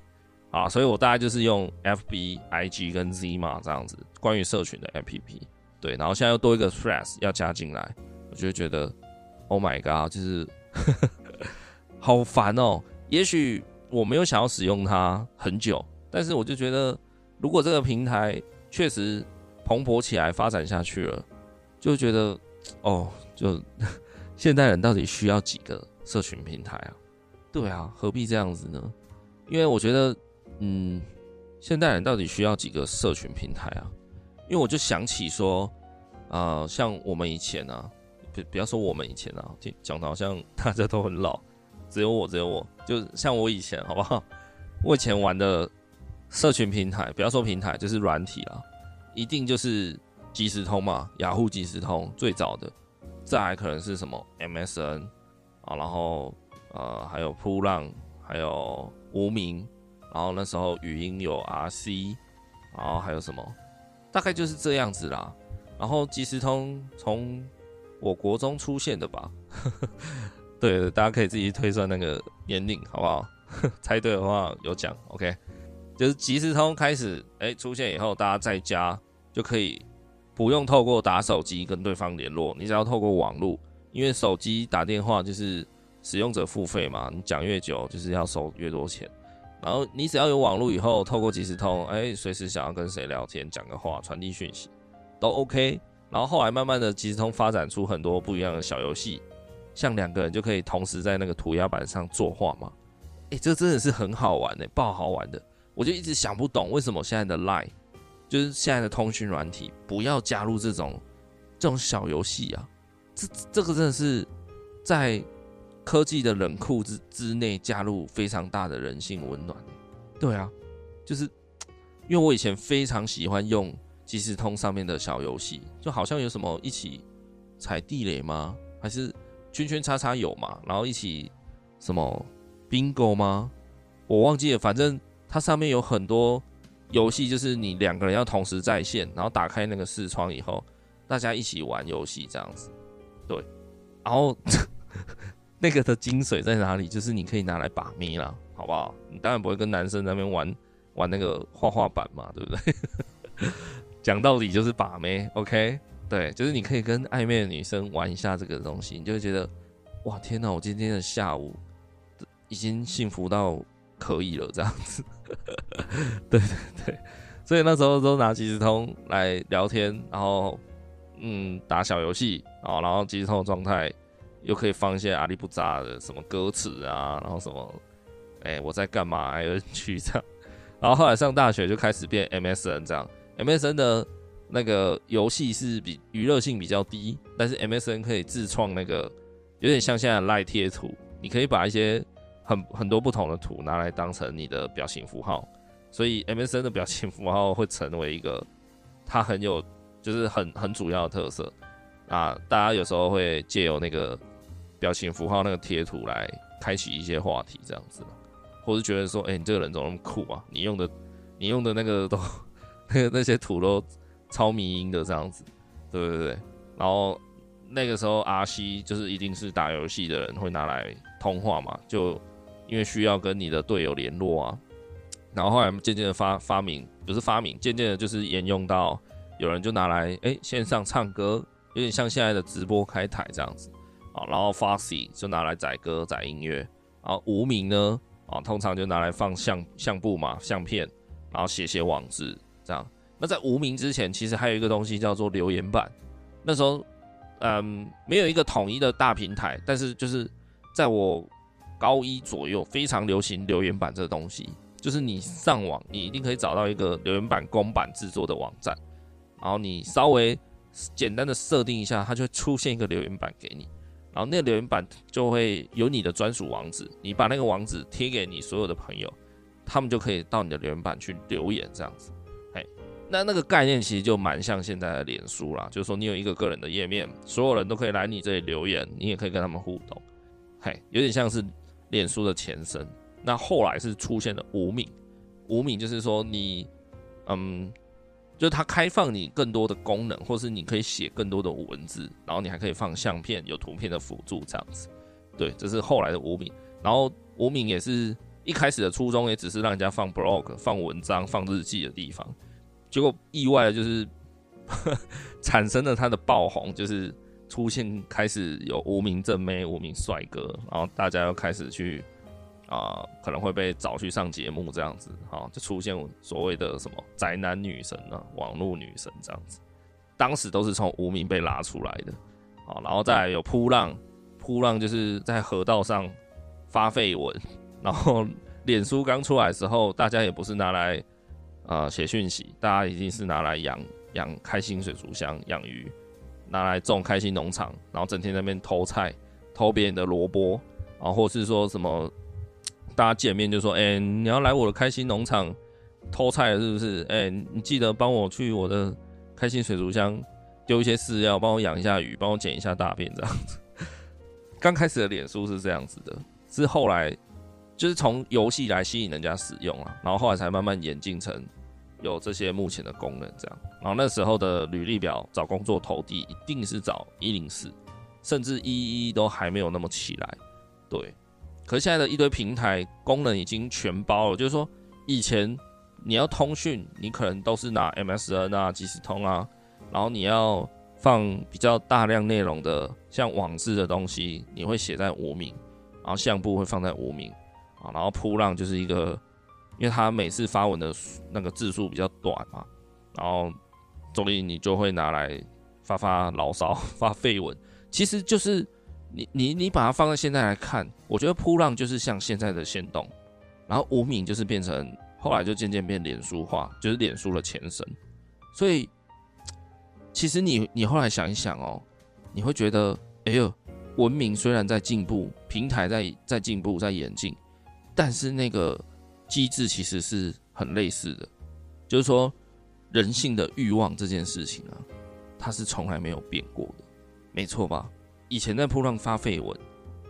啊，所以我大概就是用 FB、IG 跟 Zima 这样子关于社群的 APP。对，然后现在又多一个 Threads 要加进来，我就觉得，Oh my god，就是 好烦哦。也许我没有想要使用它很久，但是我就觉得，如果这个平台确实蓬勃起来、发展下去了，就觉得，哦，就 现代人到底需要几个社群平台啊？对啊，何必这样子呢？因为我觉得，嗯，现代人到底需要几个社群平台啊？因为我就想起说，啊、像我们以前啊，不不要说我们以前啊，讲的好像大家都很老，只有我，只有我，就像我以前，好不好？我以前玩的社群平台，不要说平台，就是软体啊，一定就是即时通嘛，雅虎即时通最早的，再来可能是什么 MSN 啊，然后呃还有扑浪，还有无名，然后那时候语音有 RC，然后还有什么，大概就是这样子啦。然后即时通从我国中出现的吧，对，大家可以自己推算那个年龄，好不好？猜对的话有奖，OK。就是即时通开始哎、出现以后，大家在家就可以不用透过打手机跟对方联络，你只要透过网络，因为手机打电话就是使用者付费嘛，你讲越久就是要收越多钱。然后你只要有网络以后，透过即时通，哎、随时想要跟谁聊天、讲个话、传递讯息都 OK。然后后来慢慢的即时通发展出很多不一样的小游戏，像两个人就可以同时在那个涂鸦板上作画嘛。哎、这真的是很好玩的、爆好玩的。我就一直想不懂，为什么现在的 Line，就是现在的通讯软体，不要加入这种这种小游戏啊？这这个真的是在科技的冷酷之之内加入非常大的人性温暖。对啊，就是因为我以前非常喜欢用即时通上面的小游戏，就好像有什么一起踩地雷吗？还是圈圈叉叉有嘛？然后一起什么？Bingo 吗？我忘记了。反正它上面有很多游戏，就是你两个人要同时在线，然后打开那个视窗以后，大家一起玩游戏这样子。对，然后 那个的精髓在哪里？就是你可以拿来把妹啦，好不好？你当然不会跟男生在那边玩玩那个画画板嘛，对不对？讲道理就是把妹，OK？对，就是你可以跟暧昧的女生玩一下这个东西，你就会觉得哇，天哪！我今天的下午。已经幸福到可以了，这样子，对对对，所以那时候都拿即时通来聊天，然后嗯打小游戏啊，然后即时通的状态又可以放一些阿里不扎的什么歌词啊，然后什么哎、我在干嘛还有去这样，然后后来上大学就开始变 MSN 这样，MSN 的那个游戏是比娱乐性比较低，但是 MSN 可以自创那个有点像现在的赖贴图，你可以把一些很很多不同的图拿来当成你的表情符号，所以 MSN 的表情符号会成为一个它很有就是很很主要的特色啊。大家有时候会借由那个表情符号那个贴图来开启一些话题，这样子，或是觉得说，哎、你这个人怎么那么酷啊？你用的你用的那个都 那个那些图都超迷因的这样子，对对对。然后那个时候 RC 就是一定是打游戏的人会拿来通话嘛，就。因为需要跟你的队友联络啊，然后后来渐渐的发发明，不是发明，渐渐的就是沿用到有人就拿来哎线上唱歌，有点像现在的直播开台这样子啊，然后 Foxy 就拿来载歌载音乐，然后无名呢啊通常就拿来放相相簿嘛相片，然后写写网志这样。那在无名之前，其实还有一个东西叫做留言板，那时候嗯没有一个统一的大平台，但是就是在我。高一左右非常流行留言板这个东西，就是你上网，你一定可以找到一个留言板公版制作的网站，然后你稍微简单的设定一下，它就会出现一个留言板给你，然后那个留言板就会有你的专属网址，你把那个网址贴给你所有的朋友，他们就可以到你的留言板去留言这样子。哎，那那个概念其实就蛮像现在的脸书啦，就是说你有一个个人的页面，所有人都可以来你这里留言，你也可以跟他们互动，嘿，有点像是。脸书的前身，那后来是出现了无名。无名就是说你，嗯，就是它开放你更多的功能，或是你可以写更多的文字，然后你还可以放相片，有图片的辅助这样子。对，这是后来的无名。然后无名也是一开始的初衷，也只是让人家放 blog、放文章、放日记的地方。结果意外的就是 产生了它的爆红，就是。出现开始有无名正妹、无名帅哥，然后大家又开始去啊、可能会被找去上节目这样子，哈，就出现所谓的什么宅男女神啊、网络女神这样子。当时都是从无名被拉出来的，啊，然后再来有噗浪，噗浪就是在河道上发废文，然后脸书刚出来的时候，大家也不是拿来啊写讯息，大家已经是拿来养养开心水族箱、养鱼。拿来种开心农场，然后整天在那边偷菜、偷别人的萝卜，然后或是说什么大家见面就说：“哎、你要来我的开心农场偷菜是不是？哎、你记得帮我去我的开心水族箱丢一些饲料，帮我养一下鱼，帮我捡一下大便这样子。”刚开始的脸书是这样子的，是后来就是从游戏来吸引人家使用啊，然后后来才慢慢演进成有这些目前的功能这样。然后那时候的履历表找工作投递一定是找一零四。甚至一一都还没有那么起来，对。可是现在的一堆平台功能已经全包了，就是说以前你要通讯，你可能都是拿 MSN 啊、即时通啊，然后你要放比较大量内容的，像网志的东西，你会写在无名，然后相簿会放在无名啊，然后铺浪就是一个，因为他每次发文的那个字数比较短嘛，然后所以你就会拿来发发牢骚、发废文。其实就是你你你把它放在现在来看，我觉得噗浪就是像现在的限动，然后无名就是变成后来就渐渐变脸书化，就是脸书的前身。所以其实你你后来想一想哦，你会觉得，哎呦，文明虽然在进步，平台在在进步在演进，但是那个机制其实是很类似的，就是说人性的欲望这件事情啊，它是从来没有变过的。没错吧？以前在铺浪发废文，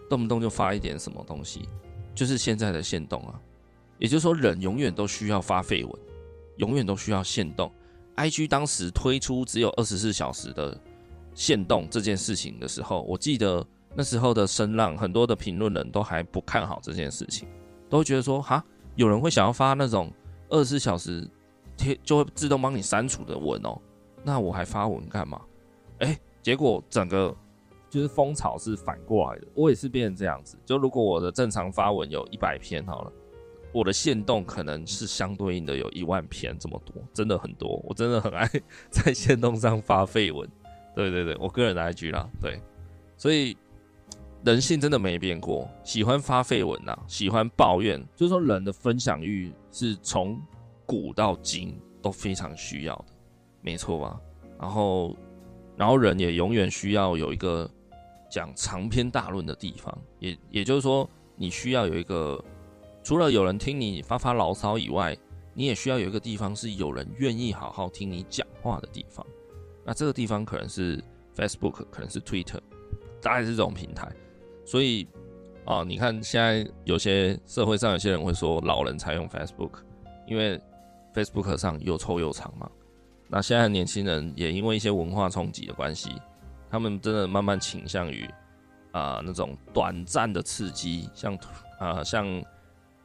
动不动就发一点什么东西，就是现在的限动啊。也就是说，人永远都需要发废文，永远都需要限动。IG 当时推出只有二十四小时的限动这件事情的时候，我记得那时候的声浪，很多的评论人都还不看好这件事情，都觉得说，哈，有人会想要发那种二十四小时贴就会自动帮你删除的文哦，那我还发文干嘛？哎。结果整个就是风潮是反过来的，我也是变成这样子。就如果我的正常发文有一百篇好了，我的限动可能是相对应的有一万篇这么多，真的很多。我真的很爱 在限动上发废文，对对对，我个人的 IG 啦，对。所以人性真的没变过，喜欢发废文呐，喜欢抱怨，就是说人的分享欲是从古到今都非常需要的，没错吧？然后。然后人也永远需要有一个讲长篇大论的地方，也也就是说，你需要有一个除了有人听你发发牢骚以外，你也需要有一个地方是有人愿意好好听你讲话的地方。那这个地方可能是 Facebook，可能是 Twitter，大概是这种平台。所以啊，你看现在有些社会上有些人会说老人才用 Facebook，因为 Facebook 上又臭又长嘛。那现在年轻人也因为一些文化冲击的关系，他们真的慢慢倾向于啊、那种短暂的刺激，像啊、像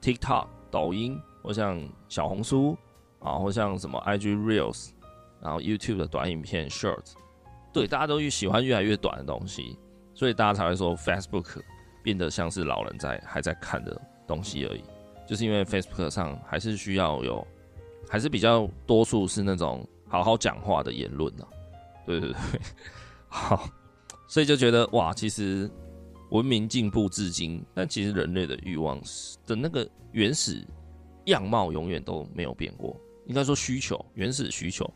TikTok、抖音，或像小红书啊，或像什么 IG Reels，然后 YouTube 的短影片 Short，对，大家都喜欢越来越短的东西，所以大家才会说 Facebook 变得像是老人在还在看的东西而已，就是因为 Facebook 上还是需要有，还是比较多数是那种。好好讲话的言论啊，对对对，好，所以就觉得哇，其实文明进步至今，但其实人类的欲望的那个原始样貌永远都没有变过。应该说需求，原始需求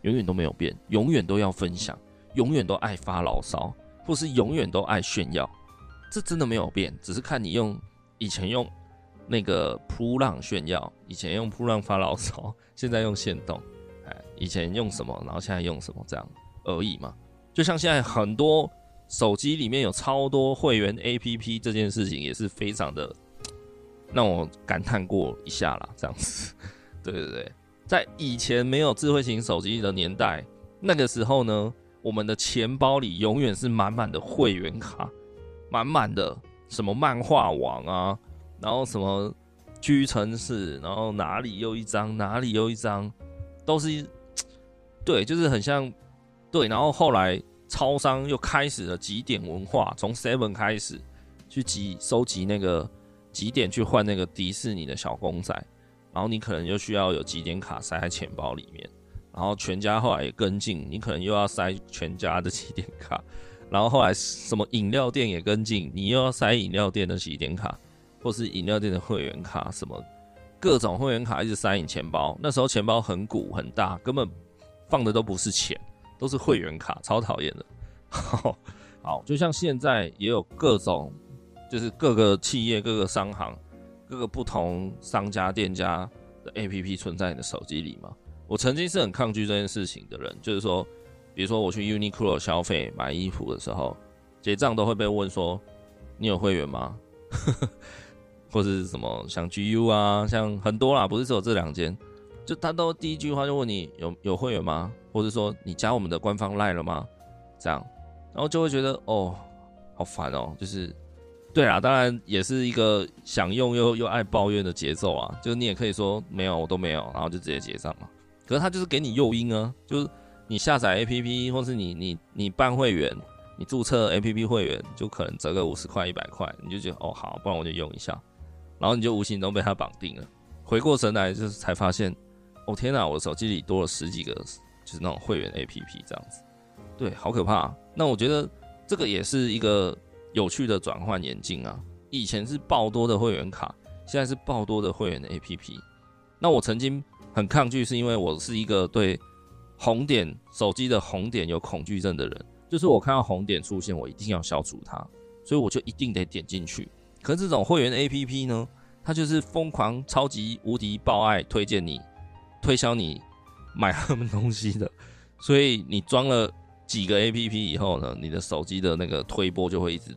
永远都没有变，永远都要分享，永远都爱发牢骚，或是永远都爱炫耀，这真的没有变，只是看你用以前用那个扑浪炫耀，以前用扑浪发牢骚，现在用现动。哎以前用什么，然后现在用什么，这样而已嘛。就像现在很多手机里面有超多会员 APP，这件事情也是非常的让我感叹过一下啦。这样子，对对对，在以前没有智慧型手机的年代，那个时候呢，我们的钱包里永远是满满的会员卡，满满的什么漫画网啊，然后什么屈臣氏，然后哪里又一张，哪里又一张，都是。对，就是很像，对，然后后来超商又开始了集点文化，从 Seven 开始去集收集那个几点去换那个迪士尼的小公仔，然后你可能又需要有几点卡塞在钱包里面，然后全家后来也跟进，你可能又要塞全家的几点卡，然后后来什么饮料店也跟进，你又要塞饮料店的集点卡，或是饮料店的会员卡，什么各种会员卡一直塞你钱包，那时候钱包很鼓很大，根本。放的都不是钱，都是会员卡，超讨厌的。好，就像现在也有各种，就是各个企业、各个商行、各个不同商家店家的 APP 存在你的手机里嘛？我曾经是很抗拒这件事情的人，就是说，比如说我去 Uniqlo 消费买衣服的时候，结账都会被问说，你有会员吗？或是什么像 GU 啊，像很多啦，不是只有这两间，就他都第一句话就问你有有会员吗？或者说你加我们的官方 Line 了吗？这样，然后就会觉得哦，好烦哦，就是。对啊，当然也是一个想用又又爱抱怨的节奏啊。就是你也可以说没有，我都没有，然后就直接结账嘛。可是他就是给你诱因啊，就是你下载 APP 或是你你你办会员，你注册 APP 会员就可能折个五十块一百块，你就觉得哦好，不然我就用一下，然后你就无形中被他绑定了。回过神来就是才发现，哦天哪，我的手机里多了十几个就是那种会员 APP 这样子，对，好可怕啊。那我觉得这个也是一个。有趣的转换眼镜啊！以前是爆多的会员卡，现在是爆多的会员 APP。那我曾经很抗拒，是因为我是一个对红点手机的红点有恐惧症的人，就是我看到红点出现，我一定要消除它，所以我就一定得点进去。可是这种会员 APP 呢，它就是疯狂、超级无敌爆爱推荐你、推销你买他们东西的，所以你装了。几个 A P P 以后呢，你的手机的那个推波就会一直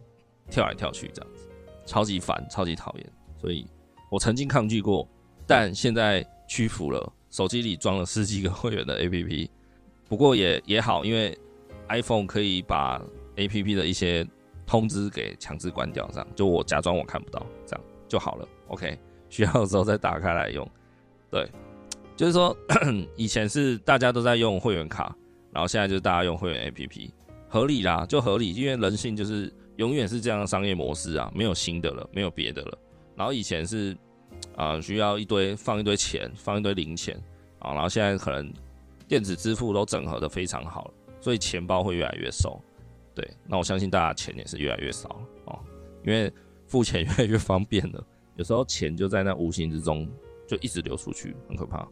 跳来跳去，这样子超级烦，超级讨厌。所以我曾经抗拒过，但现在屈服了。手机里装了十几个会员的 A P P，不过也也好，因为 iPhone 可以把 A P P 的一些通知给强制关掉，这样就我假装我看不到，这样就好了。OK，需要的时候再打开来用。对，就是说 以前是大家都在用会员卡。然后现在就是大家用会员 APP，合理啦，就合理，因为人性就是永远是这样的商业模式啊，没有新的了，没有别的了。然后以前是啊、需要一堆放一堆钱，放一堆零钱啊，然后现在可能电子支付都整合的非常好了，所以钱包会越来越瘦。对，那我相信大家钱也是越来越少了哦，因为付钱越来越方便了，有时候钱就在那无形之中就一直流出去，很可怕。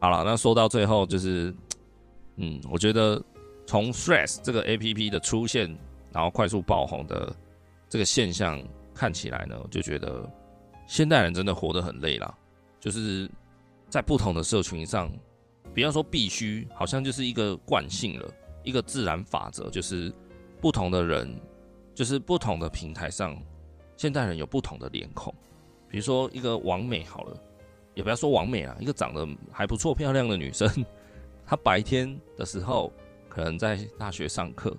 好了，那说到最后就是。嗯，我觉得从 Threads 这个 APP 的出现，然后快速爆红的这个现象看起来呢，我就觉得现代人真的活得很累了。就是在不同的社群上，不要说必须，好像就是一个惯性了，一个自然法则，就是不同的人，就是不同的平台上，现代人有不同的脸孔。比如说一个完美好了，也不要说完美啊，一个长得还不错、漂亮的女生。她白天的时候可能在大学上课，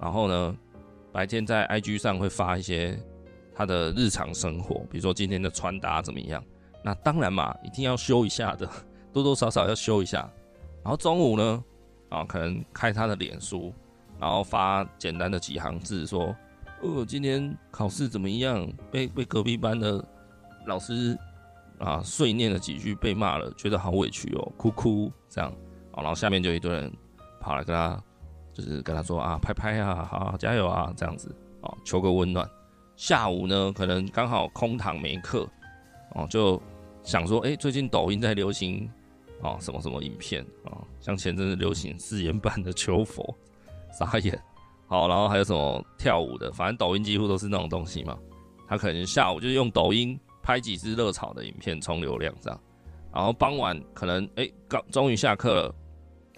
然后呢，白天在 IG 上会发一些她的日常生活，比如说今天的穿搭怎么样。那当然嘛，一定要修一下的，多多少少要修一下。然后中午呢，啊，可能开他的脸书，然后发简单的几行字说：“哦，今天考试怎么样？被被隔壁班的老师啊碎念了几句，被骂了，觉得好委屈哦，哭哭这样。”然后下面就一堆人跑来跟他，就是跟他说啊，拍拍啊，好，加油啊，这样子哦，求个温暖。下午呢，可能刚好空堂没课，哦，就想说，哎，最近抖音在流行哦什么什么影片啊，像前阵子流行誓言版的求佛，傻眼。好，然后还有什么跳舞的，反正抖音几乎都是那种东西嘛。他可能下午就是用抖音拍几支热炒的影片冲流量这样，然后傍晚可能哎，刚终于下课了。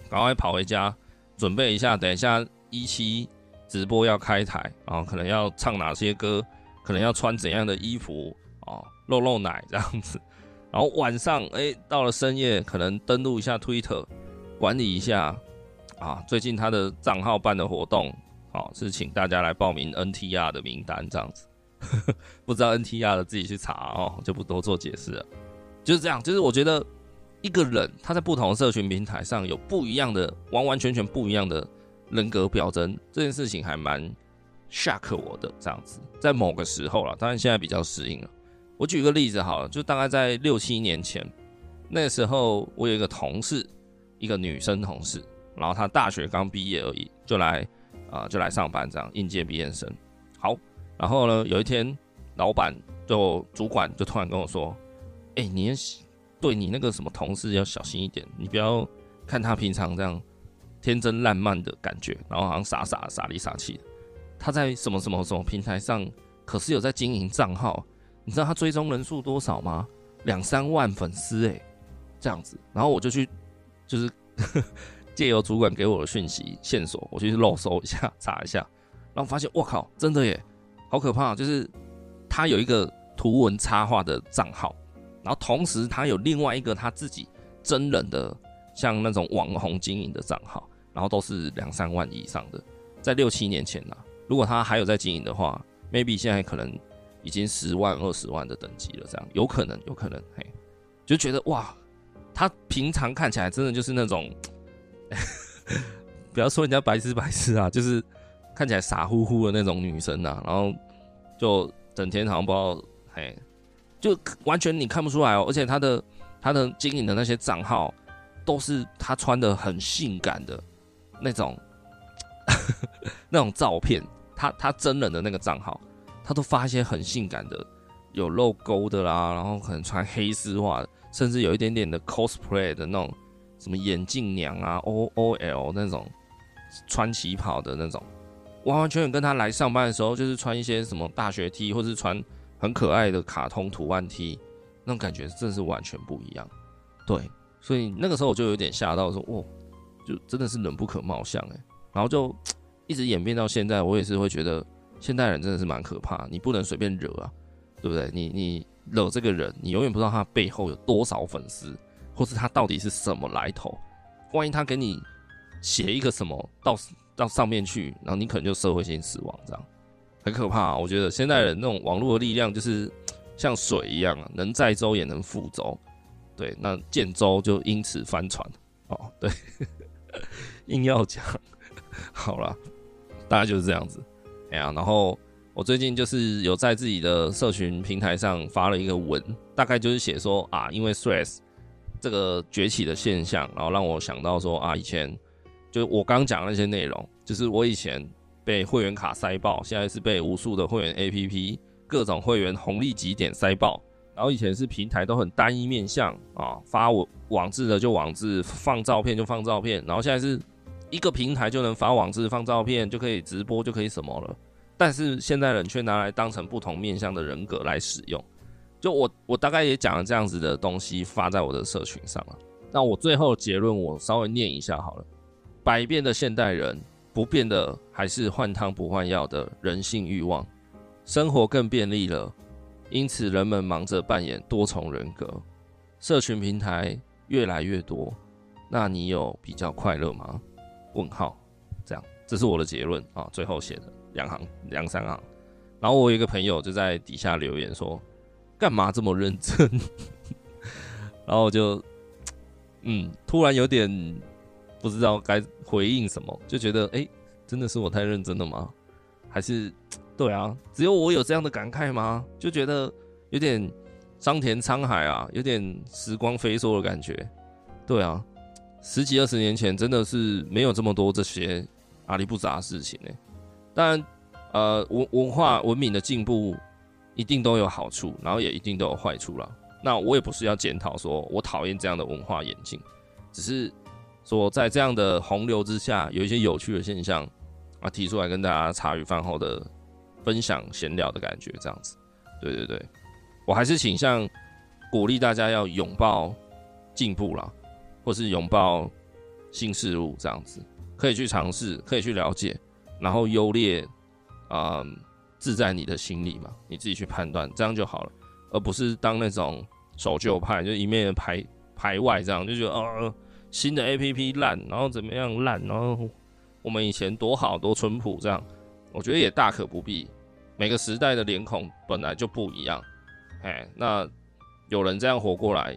赶快跑回家，准备一下，等一下一期直播要开台啊，可能要唱哪些歌，可能要穿怎样的衣服啊，露露奶这样子。然后晚上哎、到了深夜，可能登录一下 Twitter，管理一下啊，最近他的账号办的活动，啊，是请大家来报名 NTR 的名单这样子。不知道 NTR 的自己去查哦，就不多做解释了。就是这样，就是我觉得。一个人他在不同社群平台上有不一样的、完完全全不一样的人格表征，这件事情还蛮 shock 我的。这样子，在某个时候了，当然现在比较适应了。我举个例子好了，就大概在六七年前，那时候我有一个同事，一个女生同事，然后她大学刚毕业而已，就来啊、就来上班，这样应届毕业生。好，然后呢，有一天老板就主管就突然跟我说：“哎、你。”对你那个什么同事要小心一点，你不要看他平常这样天真烂漫的感觉，然后好像傻傻傻里傻气的。他在什么什么什么平台上，可是有在经营账号，你知道他追踪人数多少吗？两三万粉丝诶，这样子。然后我就去，就是借由主管给我的讯息线索，我去漏搜一下，查一下，然后发现，我靠，真的耶，好可怕！就是他有一个图文插画的账号，然后同时他有另外一个他自己真人的，像那种网红经营的账号，然后都是两三万以上的，在六七年前呢、如果他还有在经营的话，maybe 现在可能。已经十万、二十万的等级了，这样有可能，有可能，嘿，就觉得哇，他平常看起来真的就是那种，不要说人家白痴白痴啊，就是看起来傻乎乎的那种女生啊，然后就整天好像不知道，嘿，就完全你看不出来哦，而且他的他的经营的那些账号都是他穿的很性感的那种 那种照片，他他真人的那个账号。他都发一些很性感的，有露沟的啦，然后可能穿黑丝袜，甚至有一点点的 cosplay 的那种，什么眼镜娘啊，O O L 那种穿旗袍的那种，完完全全跟他来上班的时候就是穿一些什么大学 T，或是穿很可爱的卡通图案 T，那种感觉真的是完全不一样。对，所以那个时候我就有点吓到，说，哦，就真的是人不可貌相哎，然后就一直演变到现在，我也是会觉得。现代人真的是蛮可怕，你不能随便惹啊，对不对？你你惹这个人，你永远不知道他背后有多少粉丝，或是他到底是什么来头。万一他给你写一个什么到到上面去，然后你可能就社会性死亡，这样很可怕啊。我觉得现代人那种网络的力量就是像水一样啊，能载舟也能覆舟。对，那建舟就因此翻船哦。对，硬要讲好了，大概就是这样子。哎呀，然后我最近就是有在自己的社群平台上发了一个文，大概就是写说啊，因为 Threads 这个崛起的现象，然后让我想到说啊，以前就我刚讲那些内容，就是我以前被会员卡塞爆，现在是被无数的会员 APP 各种会员红利几点塞爆，然后以前是平台都很单一面向啊，发网网志的就网志，放照片就放照片，然后现在是。一个平台就能发网志、放照片，就可以直播，就可以什么了。但是现在人却拿来当成不同面向的人格来使用。就我，我大概也讲了这样子的东西发在我的社群上了。那我最后结论，我稍微念一下好了。百变的现代人，不变的还是换汤不换药的人性欲望。生活更便利了，因此人们忙着扮演多重人格。社群平台越来越多，那你有比较快乐吗？问号，这样，这是我的结论啊。最后写的两行两三行，然后我有一个朋友就在底下留言说：“干嘛这么认真？” 然后我就嗯，突然有点不知道该回应什么，就觉得哎、真的是我太认真了吗？还是 对啊，只有我有这样的感慨吗？就觉得有点桑田沧海啊，有点时光飞梭的感觉。对啊。十几二十年前，真的是没有这么多这些阿里不杂事情呢。当然，呃，文文化文明的进步一定都有好处，然后也一定都有坏处了。那我也不是要检讨说我讨厌这样的文化演进，只是说在这样的洪流之下，有一些有趣的现象啊，提出来跟大家茶余饭后的分享闲聊的感觉，这样子。对对对，我还是倾向鼓励大家要拥抱进步了。或是拥抱新事物，这样子可以去尝试，可以去了解，然后优劣啊，自在你的心里嘛，你自己去判断，这样就好了，而不是当那种守旧派，就一面排排外这样，就觉得呃新的 APP 烂，然后怎么样烂，然后我们以前多好多淳朴这样，我觉得也大可不必。每个时代的脸孔本来就不一样，哎，那有人这样活过来，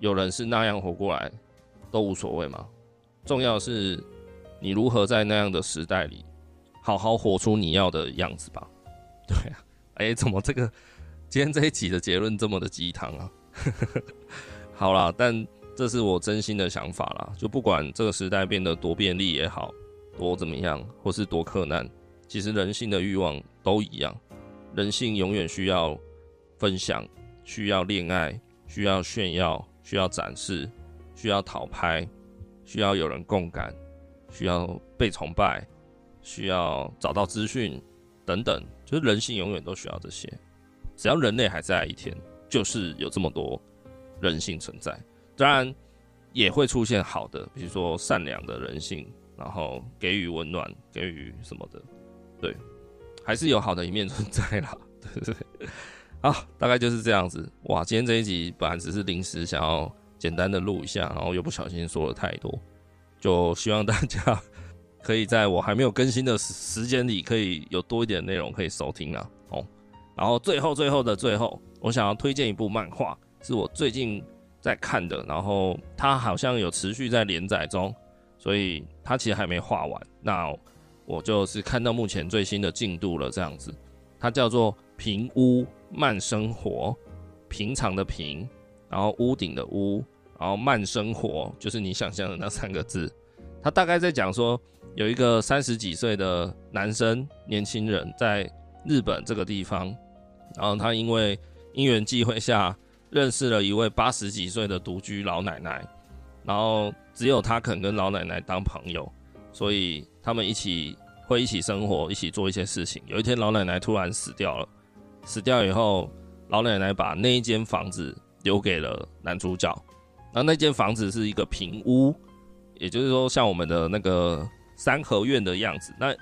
有人是那样活过来。都无所谓嘛，重要是你如何在那样的时代里好好活出你要的样子吧。对啊，哎、怎么这个今天这一集的结论这么的鸡汤啊？好啦，但这是我真心的想法啦。就不管这个时代变得多便利也好，多怎么样，或是多困难，其实人性的欲望都一样。人性永远需要分享，需要恋爱，需要炫耀，需要展示。需要讨拍，需要有人共感，需要被崇拜，需要找到资讯等等，就是人性永远都需要这些。只要人类还在一天，就是有这么多人性存在。当然也会出现好的，比如说善良的人性，然后给予温暖，给予什么的，对，还是有好的一面存在啦。对 对对，好，大概就是这样子。哇，今天这一集本来只是临时想要简单的录一下，然后又不小心说了太多，就希望大家。可以在我还没有更新的时间里，可以有多一点内容可以收听啦。哦，然后最后最后的最后，我想要推荐一部漫画，是我最近在看的，然后它好像有持续在连载中，所以它其实还没画完。那我就是看到目前最新的进度了，这样子。它叫做《平屋慢生活》，平常的平，然后屋顶的屋，然后慢生活，就是你想象的那三个字。它大概在讲说。有一个三十几岁的男生，年轻人在日本这个地方，然后他因为因缘际会下认识了一位八十几岁的独居老奶奶，然后只有他肯跟老奶奶当朋友，所以他们一起会一起生活，一起做一些事情。有一天，老奶奶突然死掉了，死掉以后，老奶奶把那一间房子留给了男主角，然后那间房子是一个平屋，也就是说，像我们的那个。三合院的样子，那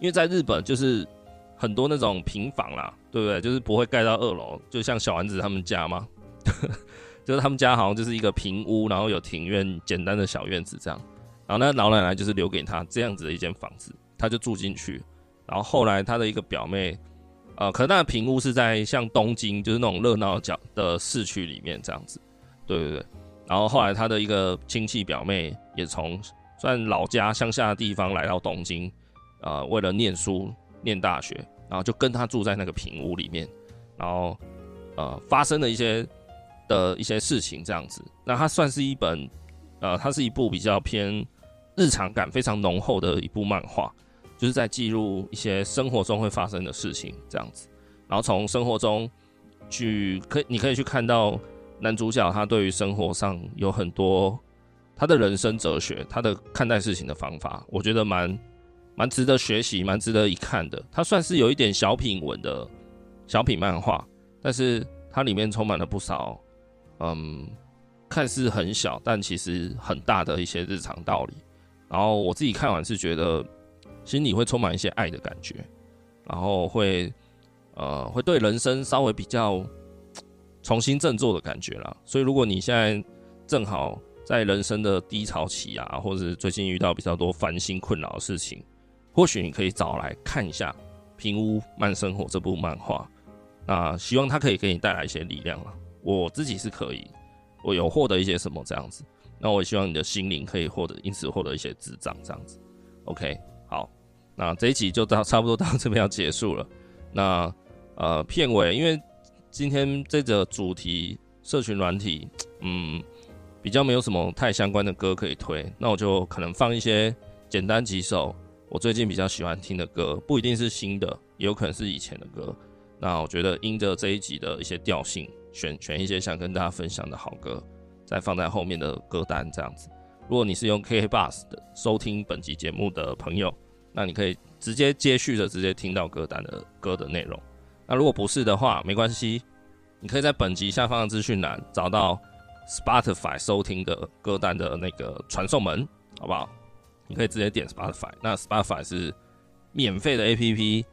因为在日本就是很多那种平房啦，对不对？就是不会盖到二楼，就像小丸子他们家嘛，就是他们家好像就是一个平屋，然后有庭院，简单的小院子这样。然后那老奶奶就是留给他这样子的一间房子，他就住进去。然后后来他的一个表妹，呃，可能那个平屋是在像东京，就是那种热闹角的市区里面这样子，对对对。然后后来他的一个亲戚表妹也从。算老家乡下的地方来到东京，呃，为了念书念大学，然后就跟他住在那个平屋里面，然后呃发生了一些的一些事情这样子。那它算是一本呃，它是一部比较偏日常感非常浓厚的一部漫画，就是在记录一些生活中会发生的事情这样子。然后从生活中去可以你可以去看到男主角他对于生活上有很多。他的人生哲学，他的看待事情的方法，我觉得蛮蛮值得学习，蛮值得一看的。它算是有一点小品文的小品漫画，但是它里面充满了不少，嗯，看似很小，但其实很大的一些日常道理。然后我自己看完是觉得心里会充满一些爱的感觉，然后会呃会对人生稍微比较重新振作的感觉啦。所以如果你现在正好。在人生的低潮期啊，或者是最近遇到比较多烦心困扰的事情，或许你可以找来看一下《平屋慢生活》这部漫画。那希望它可以给你带来一些力量了。我自己是可以，我有获得一些什么这样子。那我希望你的心灵可以获得，因此获得一些智障这样子。OK，好，那这一集就到差不多到这边要结束了。那呃，片尾因为今天这个主题社群软体，嗯。比较没有什么太相关的歌可以推，那我就可能放一些简单几首我最近比较喜欢听的歌，不一定是新的，也有可能是以前的歌。那我觉得因着这一集的一些调性，选选一些想跟大家分享的好歌，再放在后面的歌单这样子。如果你是用 KKBOX 的收听本集节目的朋友，那你可以直接接续的直接听到歌单的歌的内容。那如果不是的话，没关系，你可以在本集下方的资讯栏找到。Spotify 收听的歌单的那个传送门，好不好？你可以直接点 Spotify。那 Spotify 是免费的 APP，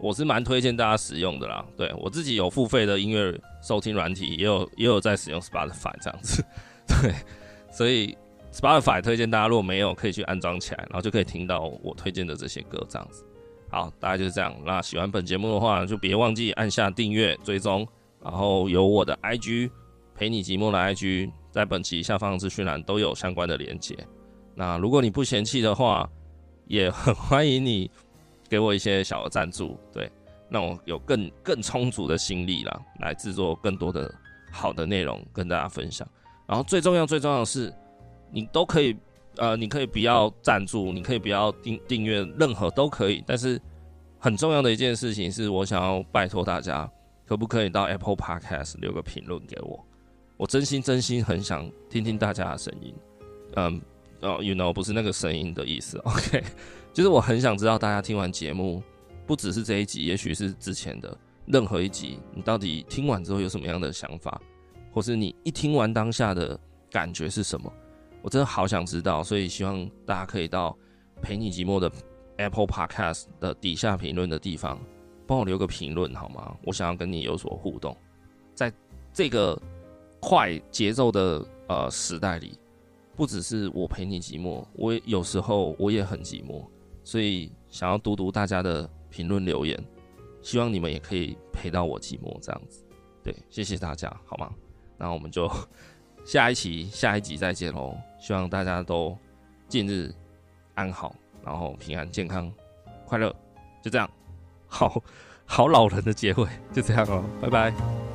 我是蛮推荐大家使用的啦。对，我自己有付费的音乐收听软体，也有也有在使用 Spotify 这样子。对，所以 Spotify 推荐大家，如果没有，可以去安装起来，然后就可以听到我推荐的这些歌这样子。好，大概就是这样。那喜欢本节目的话，就别忘记按下订阅追踪，然后有我的 IG。陪你寂寞的 IG 在本期下方资讯栏都有相关的连结。那如果你不嫌弃的话，也很欢迎你给我一些小的赞助，对，让我有更更充足的心力啦，来制作更多的好的内容跟大家分享。然后最重要最重要的是，你都可以，呃，你可以不要赞助，你可以不要订订阅，任何都可以。但是很重要的一件事情是我想要拜托大家，可不可以到 Apple Podcast 留个评论给我？我真心真心很想听听大家的声音，嗯，哦，you know，不是那个声音的意思，OK，就是我很想知道大家听完节目，不只是这一集，也许是之前的，任何一集，你到底听完之后有什么样的想法，或是你一听完当下的感觉是什么？我真的好想知道，所以希望大家可以到陪你寂寞的 Apple Podcast 的底下评论的地方，帮我留个评论好吗？我想要跟你有所互动，在这个快节奏的呃时代里，不只是我陪你寂寞，我有时候我也很寂寞，所以想要读读大家的评论留言，希望你们也可以陪到我寂寞这样子。对，谢谢大家，好吗？那我们就。下一期、下一集再见喽！希望大家都近日安好，然后平安、健康、快乐，就这样。好好老人的结尾，就这样了，拜拜。